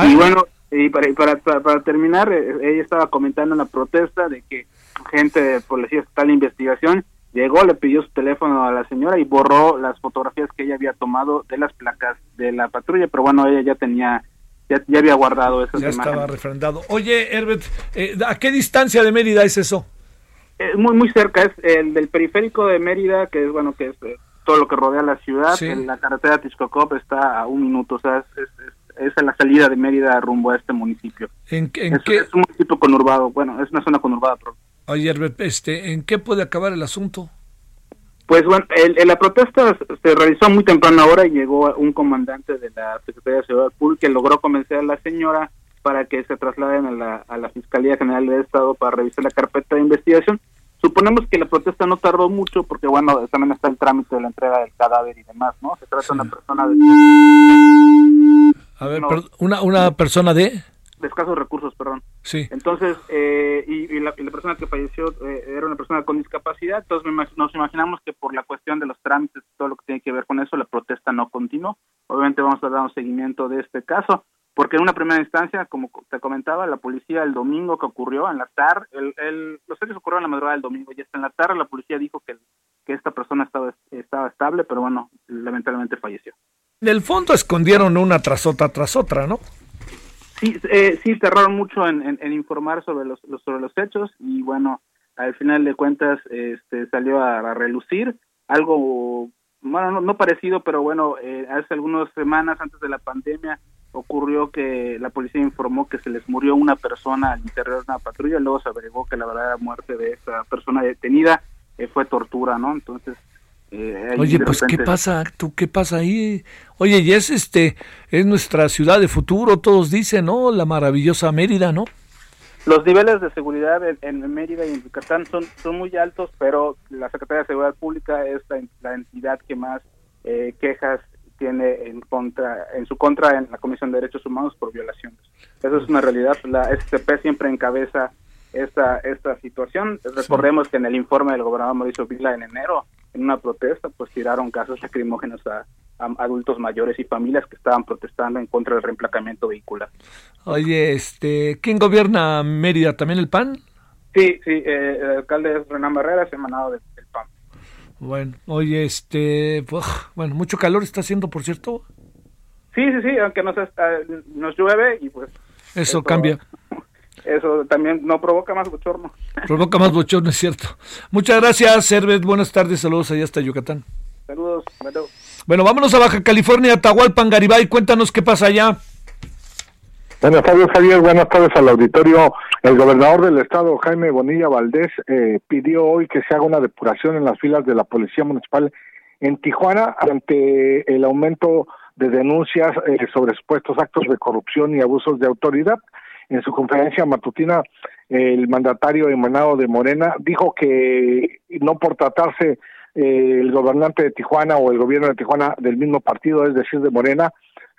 Y bueno, y para, para, para, terminar, eh, ella estaba comentando en la protesta de que gente de policía estatal de investigación llegó, le pidió su teléfono a la señora y borró las fotografías que ella había tomado de las placas de la patrulla, pero bueno, ella ya tenía ya, ya había guardado esas ya imágenes. estaba refrendado. Oye, Herbert, eh, ¿a qué distancia de Mérida es eso? Eh, muy muy cerca, es el del periférico de Mérida, que es bueno, que es eh, todo lo que rodea la ciudad. Sí. En la carretera Texcocop está a un minuto, o sea, es, es, es, es a la salida de Mérida rumbo a este municipio. ¿En, en es, qué? es un municipio conurbado, bueno, es una zona conurbada. Pero... Oye, Herbert, este, ¿en qué puede acabar el asunto? Pues bueno, el, el- la protesta se realizó muy temprana hora y llegó un comandante de la Secretaría de Seguridad Pública que logró convencer a la señora para que se trasladen a la, a la Fiscalía General del Estado para revisar la carpeta de investigación. Suponemos que la protesta no tardó mucho porque, bueno, también está el trámite de la entrega del cadáver y demás, ¿no? Se trata de una persona de, A ver, No. una, una persona de... de escasos recursos, perdón. Sí. Entonces, eh, y, y la, y la persona que falleció eh, era una persona con discapacidad, entonces nos imaginamos que por la cuestión de los trámites, todo lo que tiene que ver con eso, la protesta no continuó. Obviamente vamos a dar un seguimiento de este caso, porque en una primera instancia, como te comentaba, la policía el domingo que ocurrió, en la tarde, el, el- los hechos ocurrieron en la madrugada del domingo y hasta en la tarde la policía dijo que, que esta persona estaba, estaba estable, pero bueno, lamentablemente falleció. En el fondo escondieron una tras otra tras otra, ¿no? Sí, eh, sí, tardaron mucho en, informar sobre los, sobre los hechos y bueno, al final de cuentas este, salió a, a relucir algo, bueno, no, no parecido, pero bueno, eh, hace algunas semanas antes de la pandemia ocurrió que la policía informó que se les murió una persona al interior de una patrulla, luego se averiguó que la verdadera muerte de esa persona detenida eh, fue tortura, ¿no? Entonces... eh, Oye, pues, ¿qué pasa? ¿Tú qué pasa ahí? Oye, y es este, es nuestra ciudad de futuro, todos dicen, ¿no? La maravillosa Mérida, ¿no? Los niveles de seguridad en, en Mérida y en Yucatán son, son muy altos, pero la Secretaría de Seguridad Pública es la, la entidad que más eh, quejas tiene en contra en su contra en la Comisión de Derechos Humanos por violaciones. Eso es una realidad. La SCP siempre encabeza esta esta situación. Recordemos que en el informe del gobernador Mauricio Vila en enero, en una protesta, pues tiraron gases lacrimógenos a, a adultos mayores y familias que estaban protestando en contra del reemplacamiento vehicular. Oye, este, ¿quién gobierna Mérida? ¿También el PAN? Sí, sí, eh, el alcalde es Renan Barreras, emanado del, del PAN. Bueno, oye, este, bueno, mucho calor está haciendo, por cierto. Sí, sí, sí, aunque nos, está- nos llueve y pues Eso cambia. eso también no provoca más bochorno. Provoca más bochorno, es cierto. Muchas gracias, Herbert. Buenas tardes, saludos allá hasta Yucatán. Saludos, bueno. Bueno, vámonos a Baja California, Atahualpan, Garibay. Cuéntanos qué pasa allá. Buenas tardes, Javier. Buenas tardes al auditorio. El gobernador del estado, Jaime Bonilla Valdés, eh, pidió hoy que se haga una depuración en las filas de la Policía Municipal en Tijuana ante el aumento de denuncias eh, sobre supuestos actos de corrupción y abusos de autoridad. En su conferencia matutina, el mandatario emanado de Morena dijo que no por tratarse eh, el gobernante de Tijuana o el gobierno de Tijuana del mismo partido, es decir, de Morena,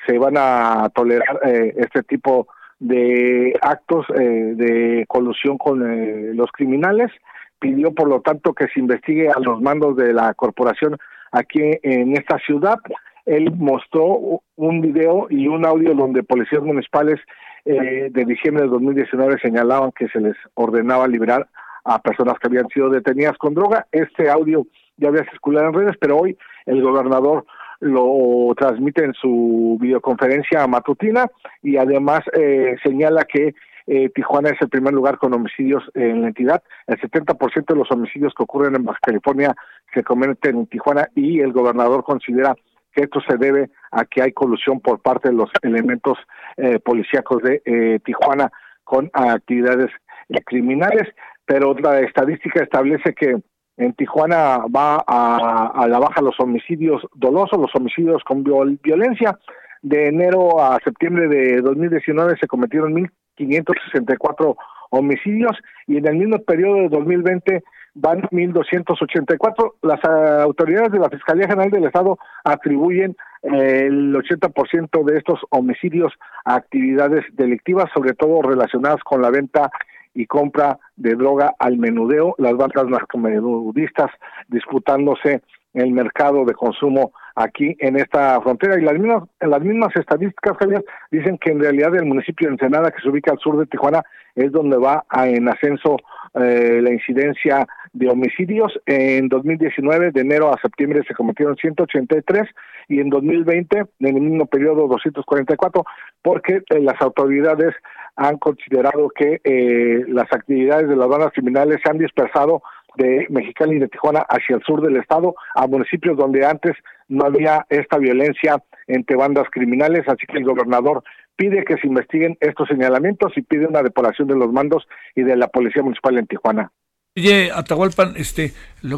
se van a tolerar eh, este tipo de actos eh, de colusión con eh, los criminales. Pidió, por lo tanto, que se investigue a los mandos de la corporación aquí en esta ciudad. Él mostró un video y un audio donde policías municipales eh, de diciembre de 2019 señalaban que se les ordenaba liberar a personas que habían sido detenidas con droga. Este audio ya había circulado en redes, pero hoy el gobernador lo transmite en su videoconferencia matutina y además eh, señala que eh, Tijuana es el primer lugar con homicidios en la entidad. El 70% de los homicidios que ocurren en Baja California se cometen en Tijuana y el gobernador considera que esto se debe a que hay colusión por parte de los elementos eh, policíacos de eh, Tijuana con actividades eh, criminales, pero la estadística establece que en Tijuana va a, a la baja los homicidios dolosos, los homicidios con violencia. De enero a septiembre de 2019 se cometieron 1.564 homicidios y en el mismo periodo de 2020 van 1.284. Las uh, autoridades de la Fiscalía General del Estado atribuyen eh, el 80% de estos homicidios a actividades delictivas, sobre todo relacionadas con la venta y compra de droga al menudeo, las bandas narcomenudistas disputándose el mercado de consumo aquí en esta frontera y las mismas las mismas estadísticas Javier, dicen que en realidad el municipio de Ensenada que se ubica al sur de Tijuana es donde va a, en ascenso eh, la incidencia de homicidios. En 2019, de enero a septiembre, se cometieron 183 y en 2020, en el mismo periodo, 244, porque eh, las autoridades han considerado que eh, las actividades de las bandas criminales se han dispersado de Mexicali y de Tijuana hacia el sur del estado, a municipios donde antes no había esta violencia entre bandas criminales, así que el gobernador pide que se investiguen estos señalamientos y pide una depuración de los mandos y de la Policía Municipal en Tijuana. Oye, Atahualpan, este,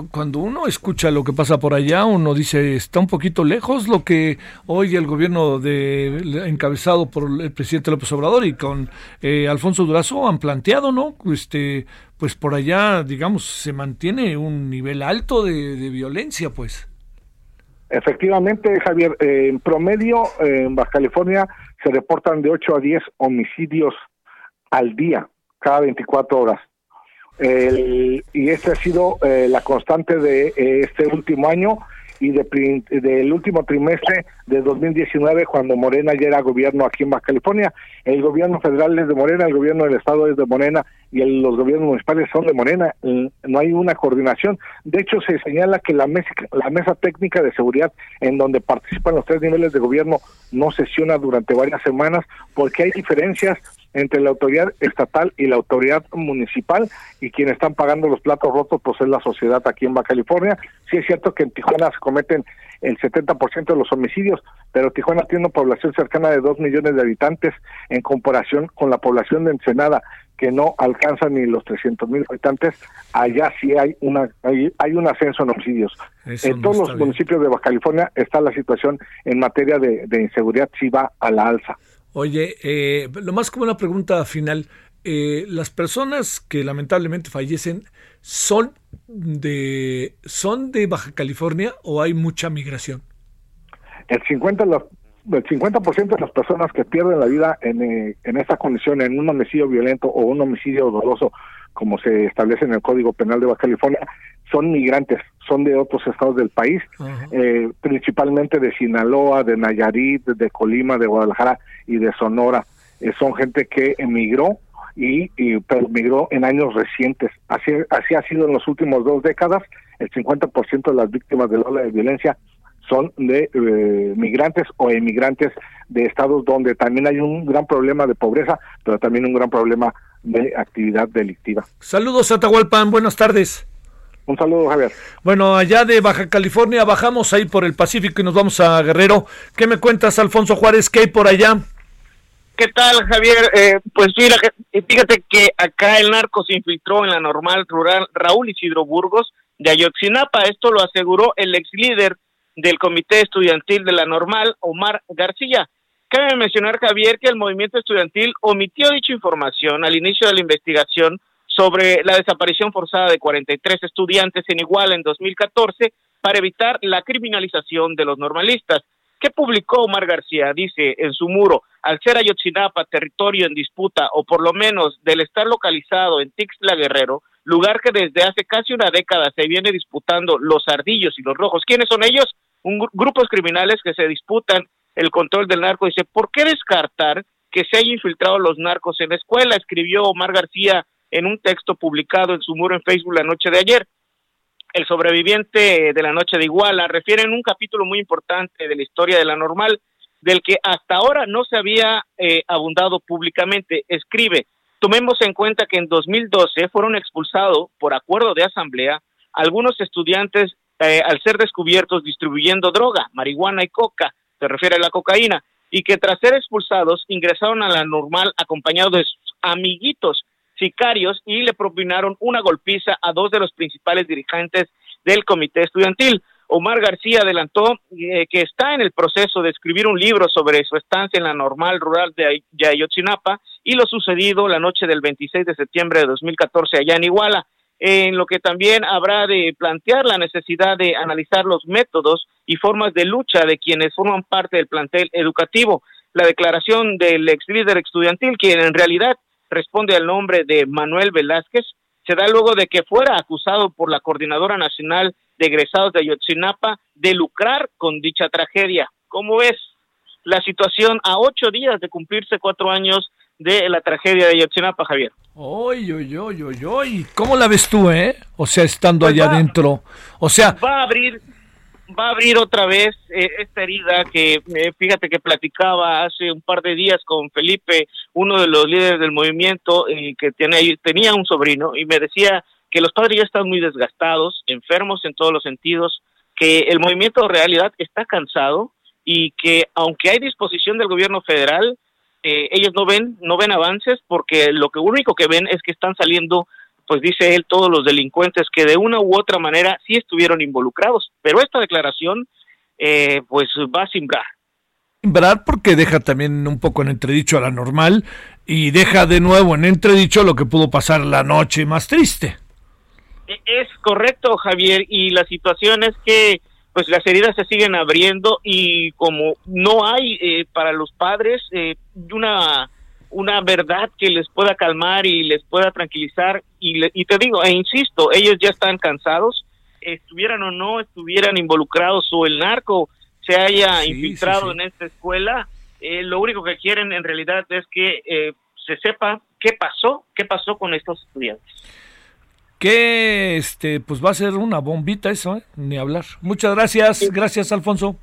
cuando uno escucha lo que pasa por allá, uno dice, está un poquito lejos lo que hoy el gobierno de encabezado por el presidente López Obrador y con eh, Alfonso Durazo han planteado, ¿no? Este, pues por allá, digamos, se mantiene un nivel alto de, violencia, pues. Efectivamente, Javier, eh, en promedio en Baja California se reportan de 8 a 10 homicidios al día, cada 24 horas. Y esta ha sido eh, la constante de eh, este último año y de, del último trimestre de 2019 cuando Morena ya era gobierno aquí en Baja California. El gobierno federal es de Morena, el gobierno del estado es de Morena y los gobiernos municipales son de Morena. No hay una coordinación. De hecho, se señala que la mesa, la mesa técnica de seguridad en donde participan los tres niveles de gobierno no sesiona durante varias semanas porque hay diferencias entre la autoridad estatal y la autoridad municipal y quienes están pagando los platos rotos pues es la sociedad aquí en Baja California. Sí es cierto que en Tijuana se cometen el 70% de los homicidios, pero Tijuana tiene una población cercana de 2 millones de habitantes en comparación con la población de Ensenada que no alcanza ni los 300 mil habitantes, allá sí hay una hay, hay un ascenso en homicidios. en todos los municipios de Baja California está la situación en materia de, de inseguridad sí va a la alza. Oye, eh, lo más como una pregunta final. Eh, ¿Las personas que lamentablemente fallecen son de, son de Baja California o hay mucha migración? El 50, el 50% de las personas que pierden la vida en, eh, en esta condición, en un homicidio violento o un homicidio doloso, como se establece en el Código Penal de Baja California, son migrantes, son de otros estados del país, eh, principalmente de Sinaloa, de Nayarit, de Colima, de Guadalajara y de Sonora. Eh, son gente que emigró y, pero migró en años recientes. Así, así ha sido en las últimas dos décadas. El 50% de las víctimas de la ola de violencia son de eh, migrantes o emigrantes de estados donde también hay un gran problema de pobreza, pero también un gran problema de actividad delictiva. Saludos a Tahualpan, buenas tardes. Un saludo, Javier. Bueno, allá de Baja California bajamos ahí por el Pacífico y nos vamos a Guerrero. ¿Qué me cuentas, Alfonso Juárez? ¿Qué hay por allá? ¿Qué tal, Javier? Eh, pues mira, fíjate que acá el narco se infiltró en la normal rural Raúl Isidro Burgos de Ayotzinapa. Esto lo aseguró el ex líder del Comité Estudiantil de la Normal, Omar García. Cabe mencionar, Javier, que el movimiento estudiantil omitió dicha información al inicio de la investigación sobre la desaparición forzada de 43 estudiantes en Iguala en 2014 para evitar la criminalización de los normalistas. ¿Qué publicó Omar García? Dice en su muro, al ser Ayotzinapa territorio en disputa o por lo menos del estar localizado en Tixla Guerrero, lugar que desde hace casi una década se viene disputando los ardillos y los rojos. ¿Quiénes son ellos? Un, grupos criminales que se disputan el control del narco. Dice, ¿por qué descartar que se hayan infiltrado los narcos en la escuela? Escribió Omar García en un texto publicado en su muro en Facebook la noche de ayer. el sobreviviente de la noche de Iguala, refiere en un capítulo muy importante de la historia de la normal, del que hasta ahora no se había eh, abundado públicamente. Escribe, tomemos en cuenta que en 2012 fueron expulsados por acuerdo de asamblea algunos estudiantes eh, al ser descubiertos distribuyendo droga, marihuana y coca, se refiere a la cocaína, y que tras ser expulsados ingresaron a la normal acompañados de sus amiguitos sicarios y le propinaron una golpiza a dos de los principales dirigentes del comité estudiantil. Omar García adelantó eh, que está en el proceso de escribir un libro sobre su estancia en la normal rural de Ayotzinapa y lo sucedido la noche del 26 de septiembre de 2014 allá en Iguala, en lo que también habrá de plantear la necesidad de analizar los métodos y formas de lucha de quienes forman parte del plantel educativo. La declaración del ex líder estudiantil, quien en realidad responde al nombre de Manuel Velázquez, se da luego de que fuera acusado por la Coordinadora Nacional de Egresados de Ayotzinapa de lucrar con dicha tragedia. ¿Cómo es la situación a ocho días de cumplirse cuatro años de la tragedia de Ayotzinapa, Javier? Oy, oy, oy, oy, oy. ¿Cómo la ves tú, eh? O sea, estando pues allá adentro. O sea... Va a abrir va a abrir otra vez eh, esta herida que eh, fíjate que platicaba hace un par de días con Felipe, uno de los líderes del movimiento y que tiene, tenía un sobrino y me decía que los padres ya están muy desgastados, enfermos en todos los sentidos, que el movimiento de realidad está cansado y que aunque hay disposición del gobierno federal, eh, ellos no ven no ven avances porque lo que único que ven es que están saliendo pues dice él, todos los delincuentes que de una u otra manera sí estuvieron involucrados. Pero esta declaración, eh, pues va a simbrar. Simbrar porque deja también un poco en entredicho a la normal y deja de nuevo en entredicho lo que pudo pasar la noche más triste. E, es correcto, Javier, y la situación es que pues las heridas se siguen abriendo y como no hay eh, para los padres eh, una una verdad que les pueda calmar y les pueda tranquilizar. Y, y te digo, e insisto, ellos ya están cansados, estuvieran o no, estuvieran involucrados o el narco se haya infiltrado en esta escuela, eh, lo único que quieren en realidad es que eh, se sepa qué pasó, qué pasó con estos estudiantes. Que este, pues va a ser una bombita eso, ¿eh? ni hablar. Muchas gracias, gracias Alfonso.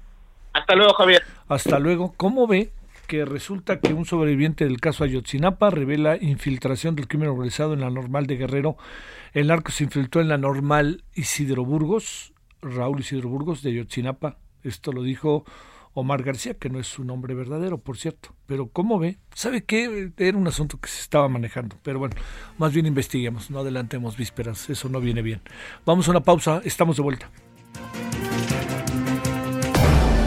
Hasta luego, Javier. Hasta luego. ¿Cómo ve? Que resulta que un sobreviviente del caso Ayotzinapa revela infiltración del crimen organizado en la normal de Guerrero. El narco se infiltró en la normal Isidro Burgos, Raúl Isidro Burgos de Ayotzinapa. Esto lo dijo Omar García, que no es su nombre verdadero, por cierto. Pero ¿cómo ve? ¿Sabe qué? Era un asunto que se estaba manejando. Pero bueno, más bien investiguemos, no adelantemos vísperas, eso no viene bien. Vamos a una pausa, estamos de vuelta.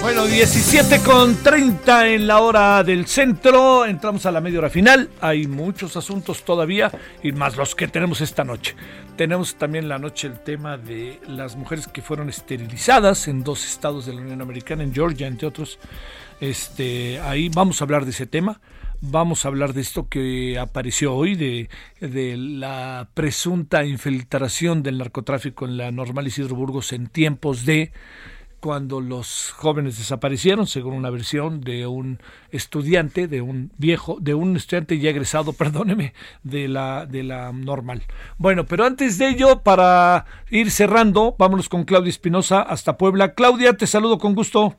Bueno, 17 con 30 en la hora del centro. Entramos a la media hora final. Hay muchos asuntos todavía y más los que tenemos esta noche. Tenemos también la noche el tema de las mujeres que fueron esterilizadas en dos estados de la Unión Americana, en Georgia, entre otros. Este, ahí vamos a hablar de ese tema. Vamos a hablar de esto que apareció hoy, de, de la presunta infiltración del narcotráfico en la normal Isidro Burgos en tiempos de cuando los jóvenes desaparecieron, según una versión de un estudiante, de un viejo, de un estudiante ya egresado, perdóneme, de la, de la normal. Bueno, pero antes de ello, para ir cerrando, vámonos con Claudia Espinosa hasta Puebla. Claudia, te saludo con gusto.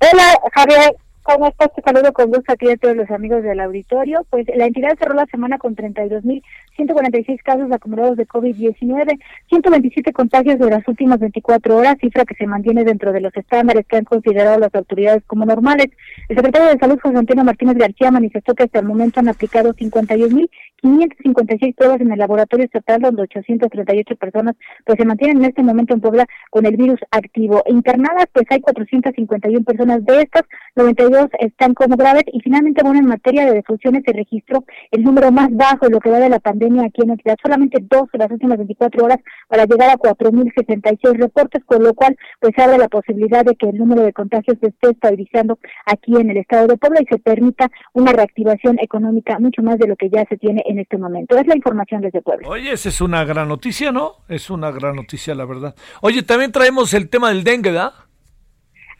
Hola, Javier. ¿Cómo estás? Te saludo con gusto aquí a todos los amigos del auditorio. Pues la entidad cerró la semana con 32.146 casos acumulados de COVID-19, 127 contagios de las últimas 24 horas, cifra que se mantiene dentro de los estándares que han considerado las autoridades como normales. El secretario de Salud, José Antonio Martínez García, manifestó que hasta el momento han aplicado 556 pruebas en el laboratorio estatal, donde 838 personas pues se mantienen en este momento en Puebla con el virus activo. Internadas, pues hay 451 personas de estas, 92 están como graves y finalmente, bueno, en materia de defunciones se registró el número más bajo de lo que va de la pandemia aquí en la ciudad, solamente dos de las últimas 24 horas para llegar a 4.066 reportes, con lo cual pues abre la posibilidad de que el número de contagios se esté estabilizando aquí en el estado de Puebla y se permita una reactivación económica mucho más de lo que ya se tiene en este momento. Es la información desde Puebla. Oye, esa es una gran noticia, ¿no? Es una gran noticia, la verdad. Oye, también traemos el tema del dengue, ¿verdad?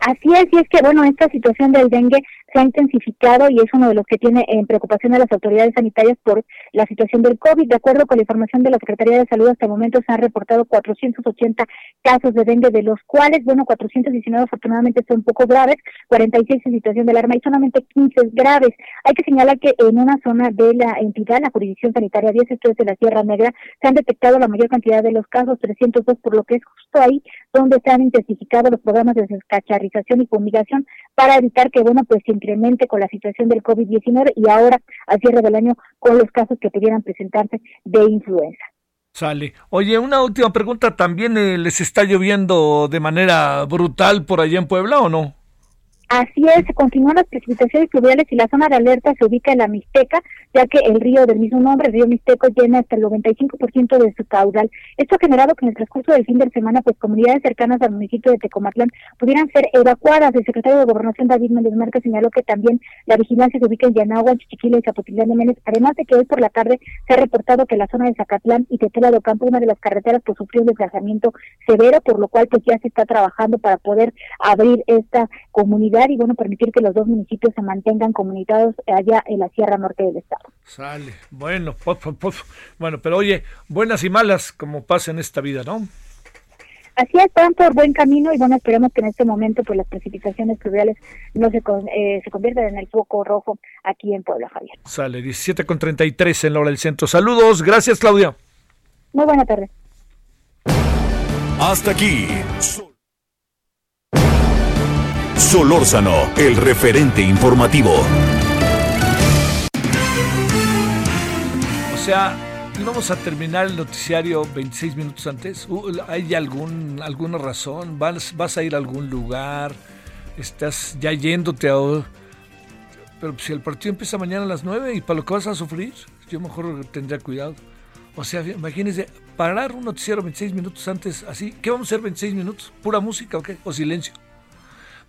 Así es, y es que, bueno, esta situación del dengue se ha intensificado y es uno de los que tiene en preocupación a las autoridades sanitarias por la situación del COVID. De acuerdo con la información de la Secretaría de Salud, hasta el momento se han reportado 480 casos de dengue, de los cuales, bueno, 419 afortunadamente son poco graves, 46 en situación de alarma y solamente 15 graves. Hay que señalar que en una zona de la entidad, la jurisdicción sanitaria 10, esto es de la Sierra Negra, se han detectado la mayor cantidad de los casos, 302, por lo que es justo ahí donde se han intensificado los programas de descacharización y fumigación para evitar que, bueno, pues incremente con la situación del COVID-19 y ahora al cierre del año con los casos que pudieran presentarse de influenza. Sale. Oye, una última pregunta, ¿también eh, les está lloviendo de manera brutal por allá en Puebla o no? Así es, continúan las precipitaciones fluviales y la zona de alerta se ubica en la Mixteca, ya que el río del mismo nombre, el río Mixteco, llena hasta el 95% de su caudal. Esto ha generado que en el transcurso del fin de semana, pues comunidades cercanas al municipio de Tecomatlán pudieran ser evacuadas. El secretario de Gobernación, David Méndez Marca, señaló que también la vigilancia se ubica en Yanagua, Chichiquila y Zapotitlán de Menes, además de que hoy por la tarde se ha reportado que la zona de Zacatlán y Tetela de Ocampo, una de las carreteras, pues sufrió un desgastamiento severo, por lo cual pues ya se está trabajando para poder abrir esta comunidad y bueno, permitir que los dos municipios se mantengan comunitados allá en la Sierra Norte del Estado. Sale, bueno, bueno, pero oye, buenas y malas como pasa en esta vida, ¿no? Así es, están por buen camino y bueno, esperemos que en este momento pues las precipitaciones pluviales no se, eh, se conviertan en el foco rojo aquí en Puebla, Javier. Sale, 17 con 33 en la hora del centro. Saludos, gracias Claudia. Muy buena tarde. Hasta aquí. Solórzano, el referente informativo. O sea, íbamos a terminar el noticiario 26 minutos antes. Uh, ¿Hay algún, alguna razón? ¿Vas, ¿Vas a ir a algún lugar? ¿Estás ya yéndote a... Pero si el partido empieza mañana a las 9 y para lo que vas a sufrir, yo mejor tendría cuidado. O sea, imagínese, parar un noticiero 26 minutos antes, así. ¿Qué vamos a hacer 26 minutos? ¿Pura música? ¿O silencio?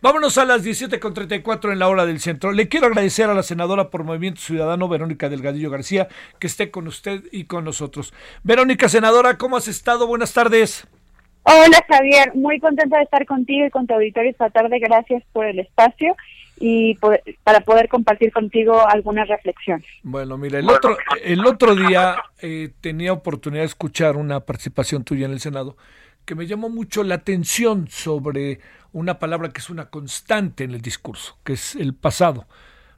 Vámonos a las 17.34 en la hora del centro. Le quiero agradecer a la senadora por Movimiento Ciudadano, Verónica Delgadillo García, que esté con usted y con nosotros. Verónica, senadora, ¿cómo has estado? Buenas tardes. Hola Javier, muy contenta de estar contigo y con tu auditorio esta tarde. Gracias por el espacio y para poder compartir contigo algunas reflexiones. Bueno, mira, el otro, el otro día eh, tenía oportunidad de escuchar una participación tuya en el Senado que me llamó mucho la atención sobre una palabra que es una constante en el discurso, que es el pasado.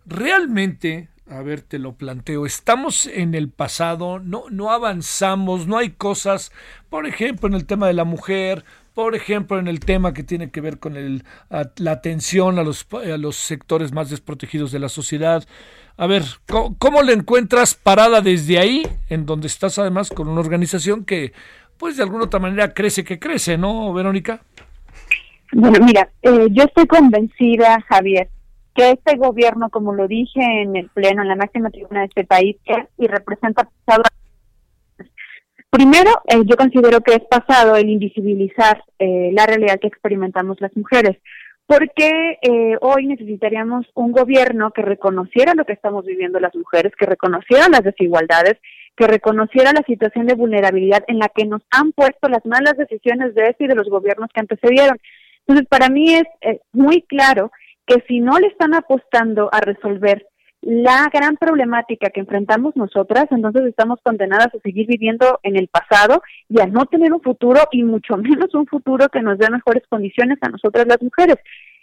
Realmente, a ver, te lo planteo, estamos en el pasado, no, no avanzamos, no hay cosas, por ejemplo, en el tema de la mujer, por ejemplo, en el tema que tiene que ver con el, la atención a los, a los sectores más desprotegidos de la sociedad. A ver, ¿cómo, ¿cómo le encuentras parada desde ahí, en donde estás además con una organización que, pues de alguna otra manera crece que crece, ¿no, Verónica? Bueno, mira, eh, yo estoy convencida, Javier, que este gobierno, como lo dije en el Pleno, en la máxima tribuna de este país, es y representa pasado. Primero, eh, yo considero que es pasado el invisibilizar eh, la realidad que experimentamos las mujeres, porque hoy necesitaríamos un gobierno que reconociera lo que estamos viviendo las mujeres, que reconociera las desigualdades, que reconociera la situación de vulnerabilidad en la que nos han puesto las malas decisiones de este y de los gobiernos que antecedieron. Entonces, para mí es muy claro que si no le están apostando a resolver la gran problemática que enfrentamos nosotras, entonces estamos condenadas a seguir viviendo en el pasado y a no tener un futuro y mucho menos un futuro que nos dé mejores condiciones a nosotras las mujeres.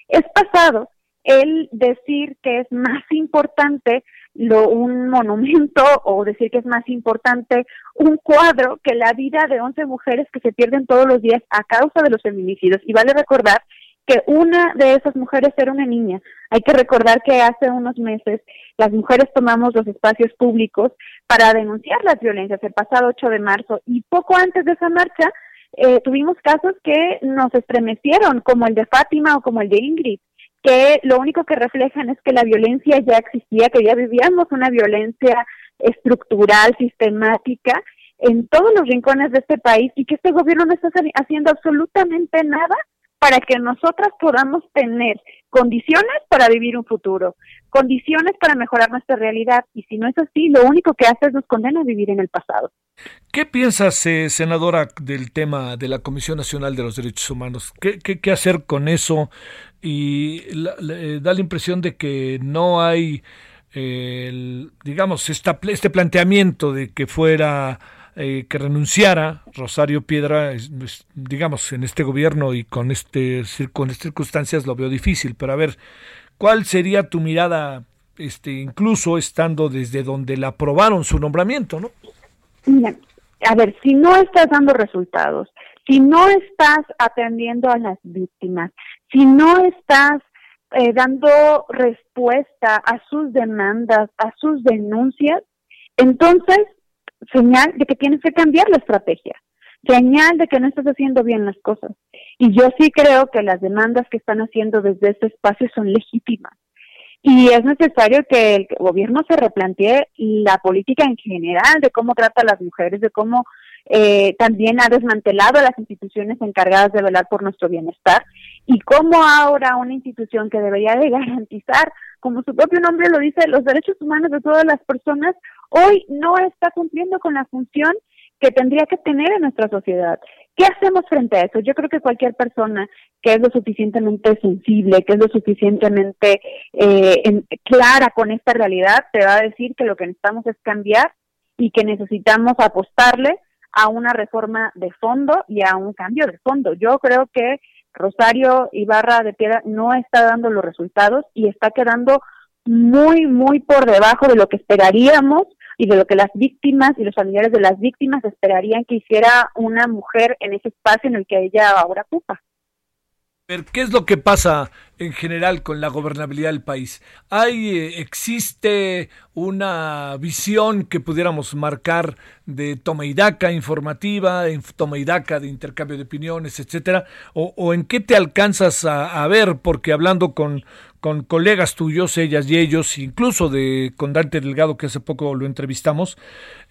Es pasado el decir que es más importante lo, un monumento o decir que es más importante un cuadro que la vida de 11 mujeres que se pierden todos los días a causa de los feminicidios. Y vale recordar que una de esas mujeres era una niña. Hay que recordar que hace unos meses las mujeres tomamos los espacios públicos para denunciar las violencias el pasado 8 de marzo y poco antes de esa marcha eh, tuvimos casos que nos estremecieron, como el de Fátima o como el de Ingrid, que lo único que reflejan es que la violencia ya existía, que ya vivíamos una violencia estructural, sistemática, en todos los rincones de este país y que este gobierno no está haciendo absolutamente nada para que nosotras podamos tener condiciones para vivir un futuro, condiciones para mejorar nuestra realidad. Y si no es así, lo único que hace es nos condena a vivir en el pasado. ¿Qué piensas, eh, senadora, del tema de la Comisión Nacional de los Derechos Humanos? ¿Qué, hacer con eso? Y eh, da la impresión de que no hay, eh, digamos, este planteamiento de que fuera eh, que renunciara Rosario Piedra, digamos, en este gobierno y con, este, con estas circunstancias lo veo difícil, pero a ver, ¿cuál sería tu mirada, este, incluso estando desde donde la aprobaron su nombramiento, no? Mira, a ver, si no estás dando resultados, si no estás atendiendo a las víctimas, si no estás eh, dando respuesta a sus demandas, a sus denuncias, entonces señal de que tienes que cambiar la estrategia, señal de que no estás haciendo bien las cosas. Y yo sí creo que las demandas que están haciendo desde este espacio son legítimas. Y es necesario que el gobierno se replantee la política en general de cómo trata a las mujeres, de cómo eh, también ha desmantelado a las instituciones encargadas de velar por nuestro bienestar y cómo ahora una institución que debería de garantizar, como su propio nombre lo dice, los derechos humanos de todas las personas, hoy no está cumpliendo con la función que tendría que tener en nuestra sociedad. ¿Qué hacemos frente a eso? Yo creo que cualquier persona que es lo suficientemente sensible, que es lo suficientemente eh, clara con esta realidad, te va a decir que lo que necesitamos es cambiar y que necesitamos apostarle a una reforma de fondo y a un cambio de fondo. Yo creo que Rosario Ibarra de Piedra no está dando los resultados y está quedando muy, muy por debajo de lo que esperaríamos y de lo que las víctimas y los familiares de las víctimas esperarían que hiciera una mujer en ese espacio en el que ella ahora ocupa. ¿Qué es lo que pasa en general con la gobernabilidad del país? ¿Hay, eh, existe una visión que pudiéramos marcar de toma y daca informativa, toma y daca de intercambio de opiniones, etcétera? ¿O, en qué te alcanzas a, ver? Porque hablando con, con colegas tuyos, ellas y ellos, incluso de con Dante Delgado, que hace poco lo entrevistamos,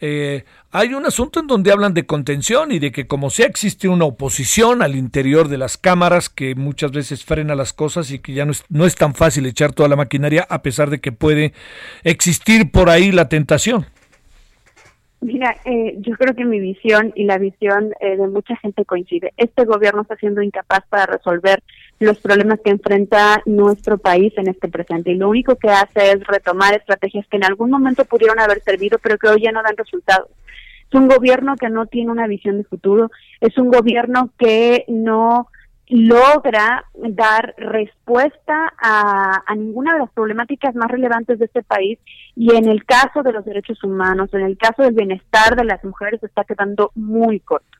eh, hay un asunto en donde hablan de contención y de que como sea existe una oposición al interior de las cámaras que muchas veces frena las cosas y que ya no es, no es tan fácil echar toda la maquinaria a pesar de que puede existir por ahí la tentación. Mira, eh, yo creo que mi visión y la visión eh, de mucha gente coincide. Este gobierno está siendo incapaz para resolver los problemas que enfrenta nuestro país en este presente y lo único que hace es retomar estrategias que en algún momento pudieron haber servido pero que hoy ya no dan resultados. Es un gobierno que no tiene una visión de futuro, es un gobierno que no logra dar respuesta a, ninguna de las problemáticas más relevantes de este país y en el caso de los derechos humanos, en el caso del bienestar de las mujeres está quedando muy corto.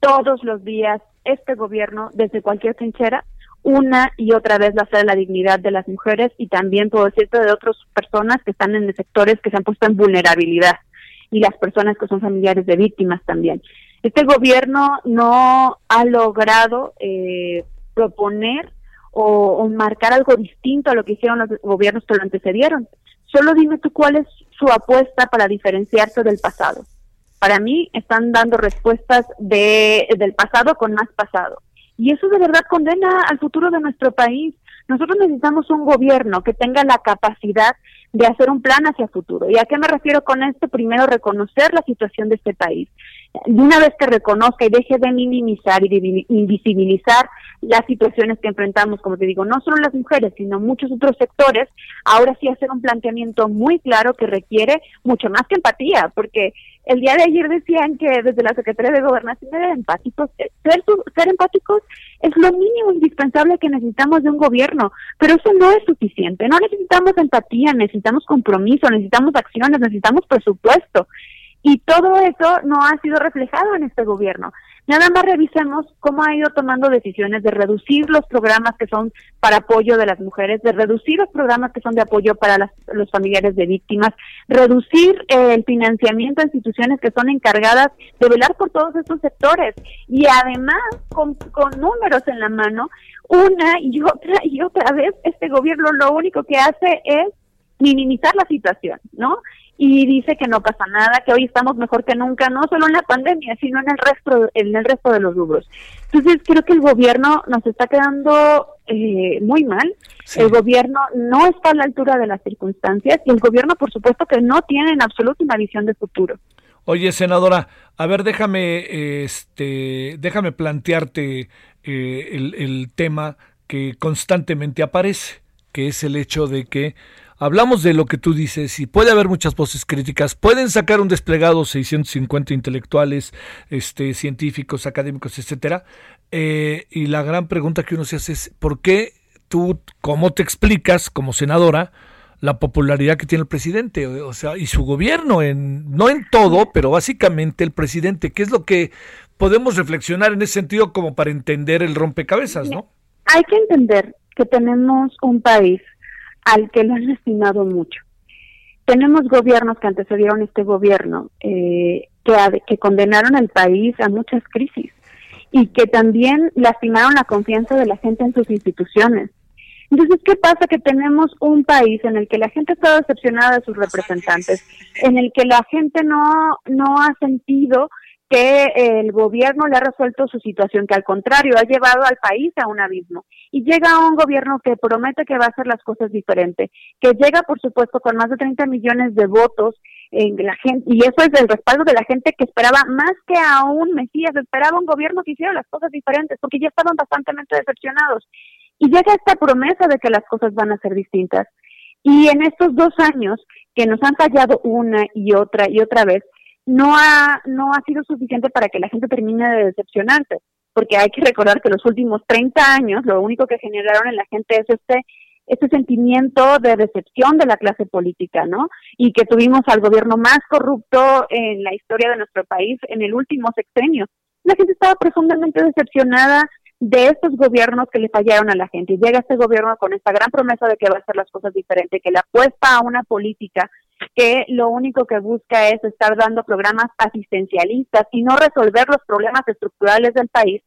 Todos los días este gobierno, desde cualquier trinchera, una y otra vez va a ser la dignidad de las mujeres y también puedo decirte de otras personas que están en sectores que se han puesto en vulnerabilidad y las personas que son familiares de víctimas también. Este gobierno no ha logrado eh, proponer o, marcar algo distinto a lo que hicieron los gobiernos que lo antecedieron. Solo dime tú cuál es su apuesta para diferenciarse del pasado. Para mí están dando respuestas de, del pasado con más pasado. Y eso de verdad condena al futuro de nuestro país. Nosotros necesitamos un gobierno que tenga la capacidad de hacer un plan hacia el futuro. ¿Y a qué me refiero con esto? Primero, reconocer la situación de este país. Y una vez que reconozca y deje de minimizar y de invisibilizar las situaciones que enfrentamos, como te digo, no solo las mujeres, sino muchos otros sectores, ahora sí hacer un planteamiento muy claro que requiere mucho más que empatía, porque el día de ayer decían que desde la Secretaría de Gobernación eran empáticos. Eh, ser, ser empáticos es lo mínimo indispensable que necesitamos de un gobierno, pero eso no es suficiente. No necesitamos empatía, necesitamos compromiso, necesitamos acciones, necesitamos presupuesto. Y todo eso no ha sido reflejado en este gobierno. Nada más revisemos cómo ha ido tomando decisiones de reducir los programas que son para apoyo de las mujeres, de reducir los programas que son de apoyo para los familiares de víctimas, reducir eh, el financiamiento a instituciones que son encargadas de velar por todos estos sectores y además con, con números en la mano, una y otra y otra vez este gobierno lo único que hace es minimizar la situación, ¿no? Y dice que no pasa nada, que hoy estamos mejor que nunca, no solo en la pandemia, sino en el resto, en el resto de los rubros. Entonces creo que el gobierno nos está quedando eh, muy mal. El gobierno no está a la altura de las circunstancias y el gobierno, por supuesto, que no tiene en absoluto una visión de futuro. Oye, senadora, a ver, déjame, este, déjame plantearte eh, el, el tema que constantemente aparece, que es el hecho de que hablamos de lo que tú dices y puede haber muchas voces críticas. Pueden sacar un desplegado 650 intelectuales, este, científicos, académicos, etcétera. Eh, y la gran pregunta que uno se hace es ¿por qué tú, cómo te explicas como senadora? la popularidad que tiene el presidente, o sea, y su gobierno, en, no en todo, pero básicamente el presidente, ¿qué es lo que podemos reflexionar en ese sentido como para entender el rompecabezas, ¿no? Hay que entender que tenemos un país al que lo han estimado mucho. Tenemos gobiernos que antecedieron este gobierno eh, que, que condenaron al país a muchas crisis y que también lastimaron la confianza de la gente en sus instituciones. Entonces, ¿qué pasa? Que tenemos un país en el que la gente está decepcionada de sus representantes, en el que la gente no, no ha sentido que el gobierno le ha resuelto su situación, que al contrario ha llevado al país a un abismo. Y llega un gobierno que promete que va a hacer las cosas diferente, que llega, por supuesto, con más de 30 millones de votos en la gente, y eso es el respaldo de la gente que esperaba más que a un Mesías, esperaba un gobierno que hiciera las cosas diferentes, porque ya estaban bastante decepcionados. Y llega esta promesa de que las cosas van a ser distintas. Y en estos dos años que nos han fallado una y otra y otra vez, no ha, no ha sido suficiente para que la gente termine de decepcionarse, porque hay que recordar que los últimos 30 años lo único que generaron en la gente es este este sentimiento de decepción de la clase política, ¿no? Y que tuvimos al gobierno más corrupto en la historia de nuestro país en el último sexenio. La gente estaba profundamente decepcionada de estos gobiernos que le fallaron a la gente. Y llega este gobierno con esta gran promesa de que va a hacer las cosas diferentes, que le apuesta a una política que lo único que busca es estar dando programas asistencialistas y no resolver los problemas estructurales del país.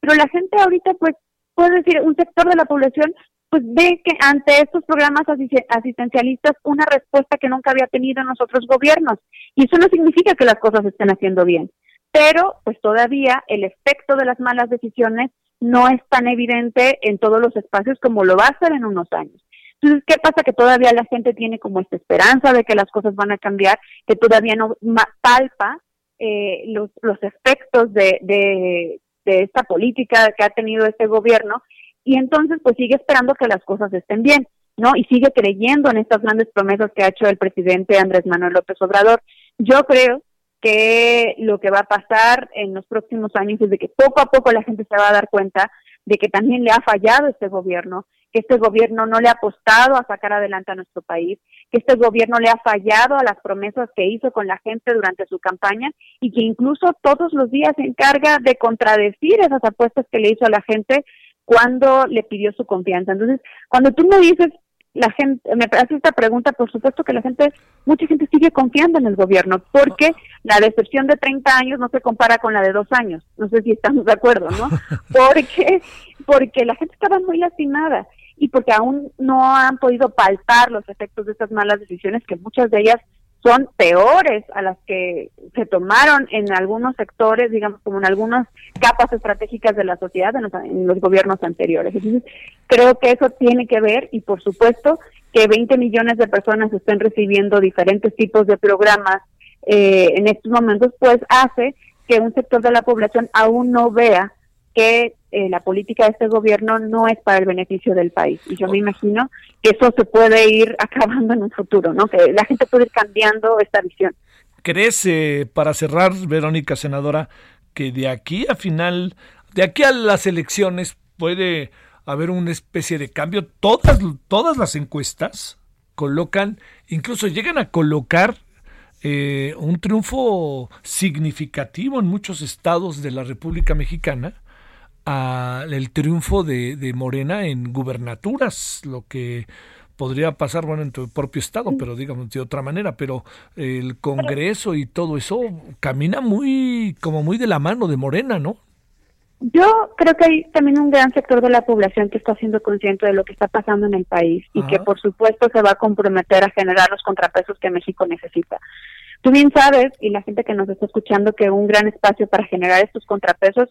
Pero la gente ahorita, pues, puede decir, un sector de la población, pues ve que ante estos programas asistencialistas una respuesta que nunca había tenido en los otros gobiernos. Y eso no significa que las cosas estén haciendo bien. Pero, pues todavía el efecto de las malas decisiones no es tan evidente en todos los espacios como lo va a ser en unos años. Entonces, ¿qué pasa? Que todavía la gente tiene como esta esperanza de que las cosas van a cambiar, que todavía no palpa eh, los, los efectos de, de, esta política que ha tenido este gobierno y entonces pues sigue esperando que las cosas estén bien, ¿no? Y sigue creyendo en estas grandes promesas que ha hecho el presidente Andrés Manuel López Obrador. Yo creo que lo que va a pasar en los próximos años es de que poco a poco la gente se va a dar cuenta de que también le ha fallado este gobierno, que este gobierno no le ha apostado a sacar adelante a nuestro país, que este gobierno le ha fallado a las promesas que hizo con la gente durante su campaña y que incluso todos los días se encarga de contradecir esas apuestas que le hizo a la gente cuando le pidió su confianza. Entonces, cuando tú me dices, la gente, me hace esta pregunta, por supuesto que la gente, mucha gente sigue confiando en el gobierno, porque la decepción de 30 años no se compara con la de dos años. No sé si estamos de acuerdo, ¿no? Porque, porque la gente estaba muy lastimada y porque aún no han podido palpar los efectos de estas malas decisiones, que muchas de ellas son peores a las que se tomaron en algunos sectores, digamos, como en algunas capas estratégicas de la sociedad en los, en los gobiernos anteriores. Entonces, creo que eso tiene que ver y, por supuesto, que 20 millones de personas estén recibiendo diferentes tipos de programas eh, en estos momentos, pues hace que un sector de la población aún no vea que eh, la política de este gobierno no es para el beneficio del país. Y yo me imagino que eso se puede ir acabando en un futuro, ¿no? Que la gente puede ir cambiando esta visión. ¿Crees, eh, para cerrar, Verónica, senadora, que de aquí a final, de aquí a las elecciones puede haber una especie de cambio? Todas, todas las encuestas colocan, incluso llegan a colocar eh, un triunfo significativo en muchos estados de la República Mexicana al triunfo de, de Morena en gubernaturas, lo que podría pasar, bueno, en tu propio estado, pero digamos de otra manera, pero el Congreso y todo eso camina muy, como muy de la mano de Morena, ¿no? Yo creo que hay también un gran sector de la población que está siendo consciente de lo que está pasando en el país y que por supuesto se va a comprometer a generar los contrapesos que México necesita. Tú bien sabes, y la gente que nos está escuchando, que un gran espacio para generar estos contrapesos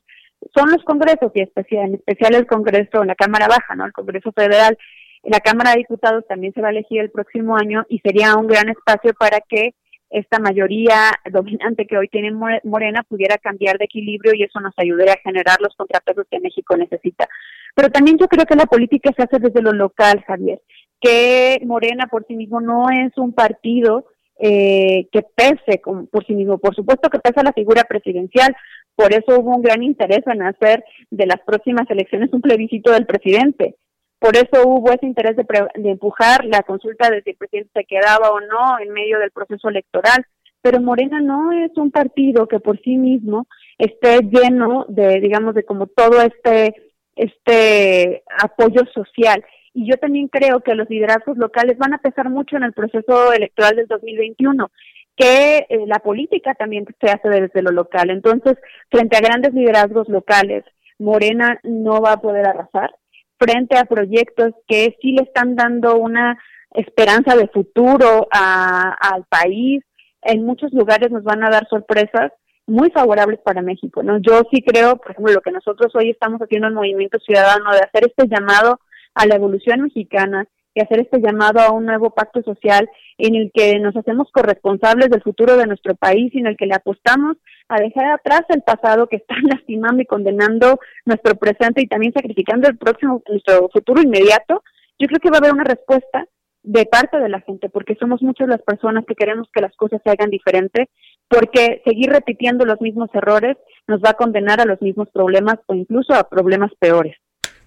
son los congresos y especial, en especial el Congreso la Cámara Baja, ¿no? El Congreso Federal. La Cámara de Diputados también se va a elegir el próximo año y sería un gran espacio para que esta mayoría dominante que hoy tiene Morena pudiera cambiar de equilibrio y eso nos ayudaría a generar los contrapesos que México necesita. Pero también yo creo que la política se hace desde lo local, Javier, que Morena por sí mismo no es un partido eh, que pese por sí mismo. Por supuesto que pesa la figura presidencial, por eso hubo un gran interés en hacer de las próximas elecciones un plebiscito del presidente. Por eso hubo ese interés de, empujar la consulta de si el presidente se quedaba o no en medio del proceso electoral. Pero Morena no es un partido que por sí mismo esté lleno de, digamos, de como todo este, este apoyo social. Y yo también creo que los liderazgos locales van a pesar mucho en el proceso electoral del 2021 que eh, la política también se hace desde lo local. Entonces, frente a grandes liderazgos locales, Morena no va a poder arrasar frente a proyectos que sí le están dando una esperanza de futuro al país. En muchos lugares nos van a dar sorpresas muy favorables para México, ¿no? Yo sí creo, por ejemplo, lo que nosotros hoy estamos haciendo en Movimiento Ciudadano de hacer este llamado a la evolución mexicana y hacer este llamado a un nuevo pacto social en el que nos hacemos corresponsables del futuro de nuestro país y en el que le apostamos a dejar atrás el pasado que está lastimando y condenando nuestro presente y también sacrificando el próximo nuestro futuro inmediato, yo creo que va a haber una respuesta de parte de la gente, porque somos muchas las personas que queremos que las cosas se hagan diferente, porque seguir repitiendo los mismos errores nos va a condenar a los mismos problemas o incluso a problemas peores.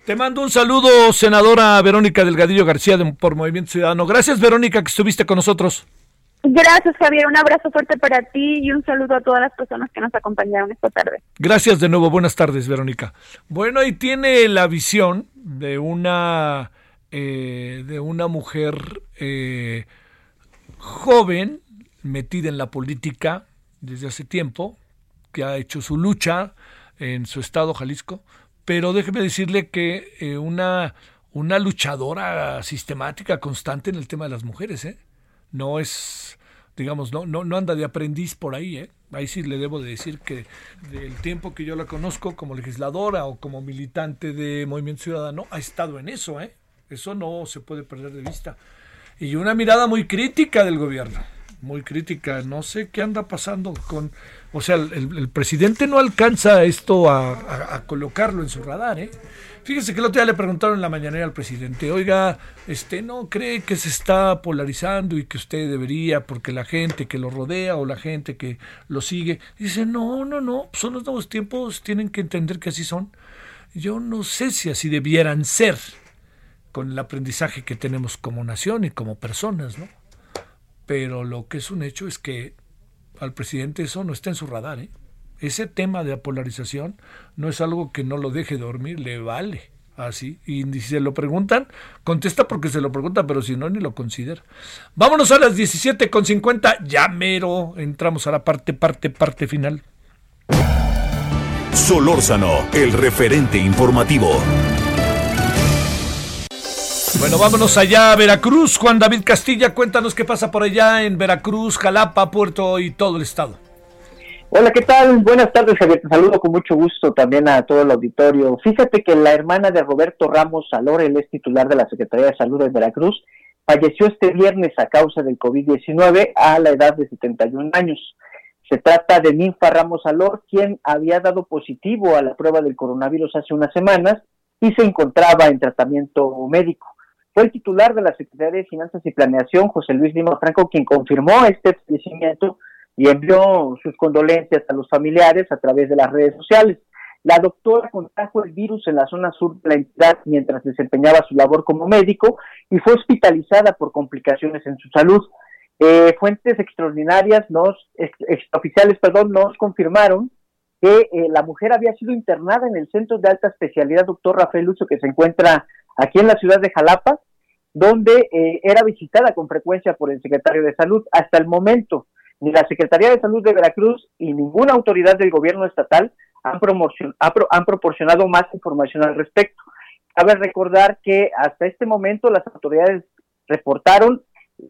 Te mando un saludo, senadora Verónica Delgadillo García de, por Movimiento Ciudadano. Gracias, Verónica, que estuviste con nosotros. Gracias, Javier. Un abrazo fuerte para ti y un saludo a todas las personas que nos acompañaron esta tarde. Gracias de nuevo. Buenas tardes, Verónica. Bueno, ahí tiene la visión de una, eh, de una mujer eh, joven metida en la política desde hace tiempo, que ha hecho su lucha en su estado, Jalisco, pero déjeme decirle que eh, una, una luchadora sistemática, constante en el tema de las mujeres, ¿eh? No es, digamos, no, no, no anda de aprendiz por ahí, ¿eh? Ahí sí le debo de decir que del tiempo que yo la conozco como legisladora o como militante de Movimiento Ciudadano, ha estado en eso, ¿eh? Eso no se puede perder de vista. Y una mirada muy crítica del gobierno, muy crítica. No sé qué anda pasando con o sea, el, presidente no alcanza esto a, colocarlo en su radar, ¿eh? Fíjese que el otro día le preguntaron en la mañanera al presidente, oiga, este, ¿no cree que se está polarizando y que usted debería, porque la gente que lo rodea o la gente que lo sigue, dice, no, no, no, son los nuevos tiempos, tienen que entender que así son. Yo no sé si así debieran ser con el aprendizaje que tenemos como nación y como personas, ¿no? Pero lo que es un hecho es que al presidente eso no está en su radar. ¿eh? Ese tema de la polarización no es algo que no lo deje dormir, le vale. Así. Y si se lo preguntan, contesta porque se lo pregunta, pero si no, ni lo considera. Vámonos a las 17.50. Ya mero. Entramos a la parte, parte, parte final. Solórzano, el referente informativo. Bueno, vámonos allá a Veracruz. Juan David Castilla, cuéntanos qué pasa por allá en Veracruz, Jalapa, Puerto y todo el estado. Hola, ¿qué tal? Buenas tardes, Javier. Te saludo con mucho gusto también a todo el auditorio. Fíjate que la hermana de Roberto Ramos Salor, él es titular de la Secretaría de Salud de Veracruz, falleció este viernes a causa del COVID-19 a la edad de 71 años. Se trata de Ninfa Ramos Salor, quien había dado positivo a la prueba del coronavirus hace unas semanas y se encontraba en tratamiento médico. Fue el titular de la Secretaría de Finanzas y Planeación, José Luis Lima Franco, quien confirmó este fallecimiento y envió sus condolencias a los familiares a través de las redes sociales. La doctora contrajo el virus en la zona sur de la entidad mientras desempeñaba su labor como médico y fue hospitalizada por complicaciones en su salud. Eh, fuentes extraordinarias, nos, oficiales, perdón, nos confirmaron que eh, la mujer había sido internada en el Centro de Alta Especialidad Doctor Rafael Lucho, que se encuentra aquí en la ciudad de Jalapa, donde eh, era visitada con frecuencia por el secretario de Salud. Hasta el momento, ni la Secretaría de Salud de Veracruz y ninguna autoridad del gobierno estatal han, han proporcionado más información al respecto. Cabe recordar que hasta este momento las autoridades reportaron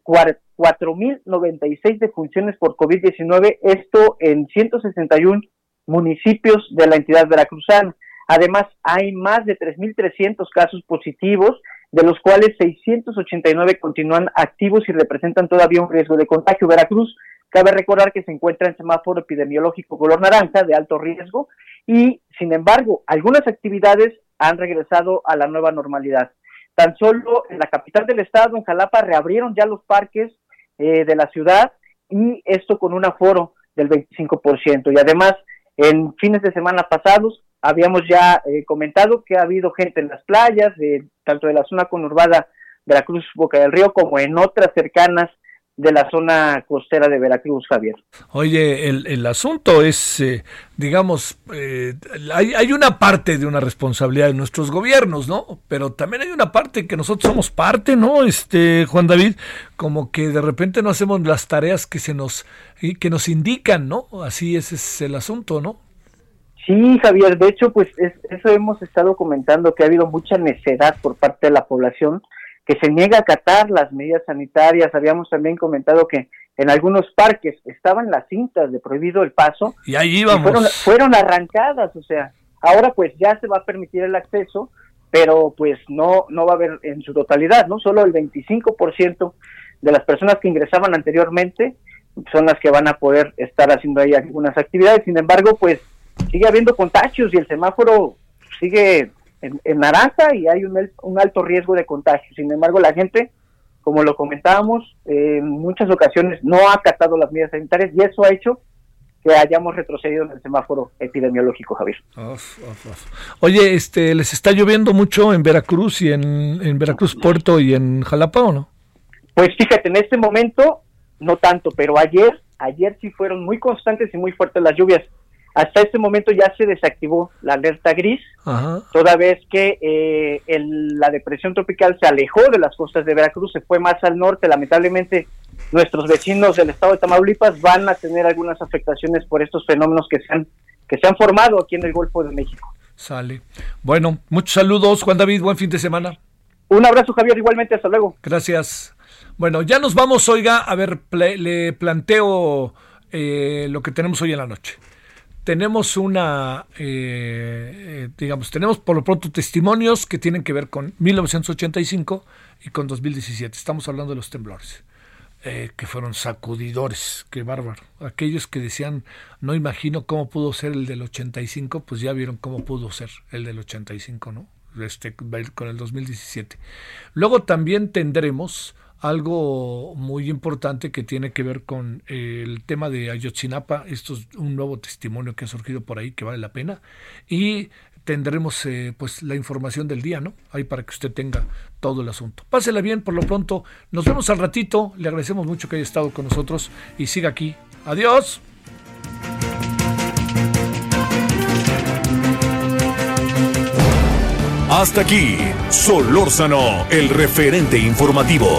4.096 defunciones por COVID-19, esto en 161 municipios de la entidad veracruzana. Además, hay más de 3.300 casos positivos, de los cuales 689 continúan activos y representan todavía un riesgo de contagio. Veracruz, cabe recordar que se encuentra en semáforo epidemiológico color naranja de alto riesgo y, sin embargo, algunas actividades han regresado a la nueva normalidad. Tan solo en la capital del estado, en Jalapa, reabrieron ya los parques eh, de la ciudad y esto con un aforo del 25%. Y además, en fines de semana pasados habíamos ya eh, comentado que ha habido gente en las playas, tanto de la zona conurbada Veracruz, Boca del Río, como en otras cercanas de la zona costera de Veracruz, Javier. Oye, el, asunto es, eh, digamos, eh, hay, hay, una parte de una responsabilidad de nuestros gobiernos, ¿no? Pero también hay una parte que nosotros somos parte, ¿no? Este, Juan David, como que de repente no hacemos las tareas que se nos, que nos indican, ¿no? Así ese es el asunto, ¿no? Sí, Javier, de hecho, pues eso hemos estado comentando, que ha habido mucha necedad por parte de la población que se niega a acatar las medidas sanitarias. Habíamos también comentado que en algunos parques estaban las cintas de prohibido el paso. Y ahí íbamos. fueron, arrancadas, o sea, ahora pues ya se va a permitir el acceso, pero pues no, no va a haber en su totalidad, ¿no? Solo el 25% de las personas que ingresaban anteriormente son las que van a poder estar haciendo ahí algunas actividades. Sin embargo, pues sigue habiendo contagios y el semáforo sigue en, naranja y hay un, un, alto riesgo de contagio. Sin embargo, la gente, como lo comentábamos, en muchas ocasiones no ha acatado las medidas sanitarias y eso ha hecho que hayamos retrocedido en el semáforo epidemiológico, Javier. Oye, este, ¿les está lloviendo mucho en Veracruz y en, en Veracruz Puerto y en Jalapa o no? Pues fíjate, en este momento no tanto, pero ayer, ayer sí fueron muy constantes y muy fuertes las lluvias. Hasta este momento ya se desactivó la alerta gris, toda vez que eh, la depresión tropical se alejó de las costas de Veracruz, se fue más al norte. Lamentablemente, nuestros vecinos del estado de Tamaulipas van a tener algunas afectaciones por estos fenómenos que se han, que se han formado aquí en el Golfo de México. Sale. Bueno, muchos saludos, Juan David, buen fin de semana. Un abrazo, Javier, igualmente, hasta luego. Gracias. Bueno, ya nos vamos, oiga, a ver, le planteo eh, lo que tenemos hoy en la noche tenemos una, eh, eh, digamos, tenemos por lo pronto testimonios que tienen que ver con 1985 y con 2017. Estamos hablando de los temblores, eh, que fueron sacudidores, qué bárbaro. Aquellos que decían, no imagino cómo pudo ser el del 85, pues ya vieron cómo pudo ser el del 85, ¿no? Este, con el 2017. Luego también tendremos algo muy importante que tiene que ver con el tema de Ayotzinapa. Esto es un nuevo testimonio que ha surgido por ahí que vale la pena. Y tendremos eh, pues la información del día, ¿no? Ahí para que usted tenga todo el asunto. Pásela bien por lo pronto. Nos vemos al ratito. Le agradecemos mucho que haya estado con nosotros y siga aquí. Adiós. Hasta aquí, Solórzano, el referente informativo.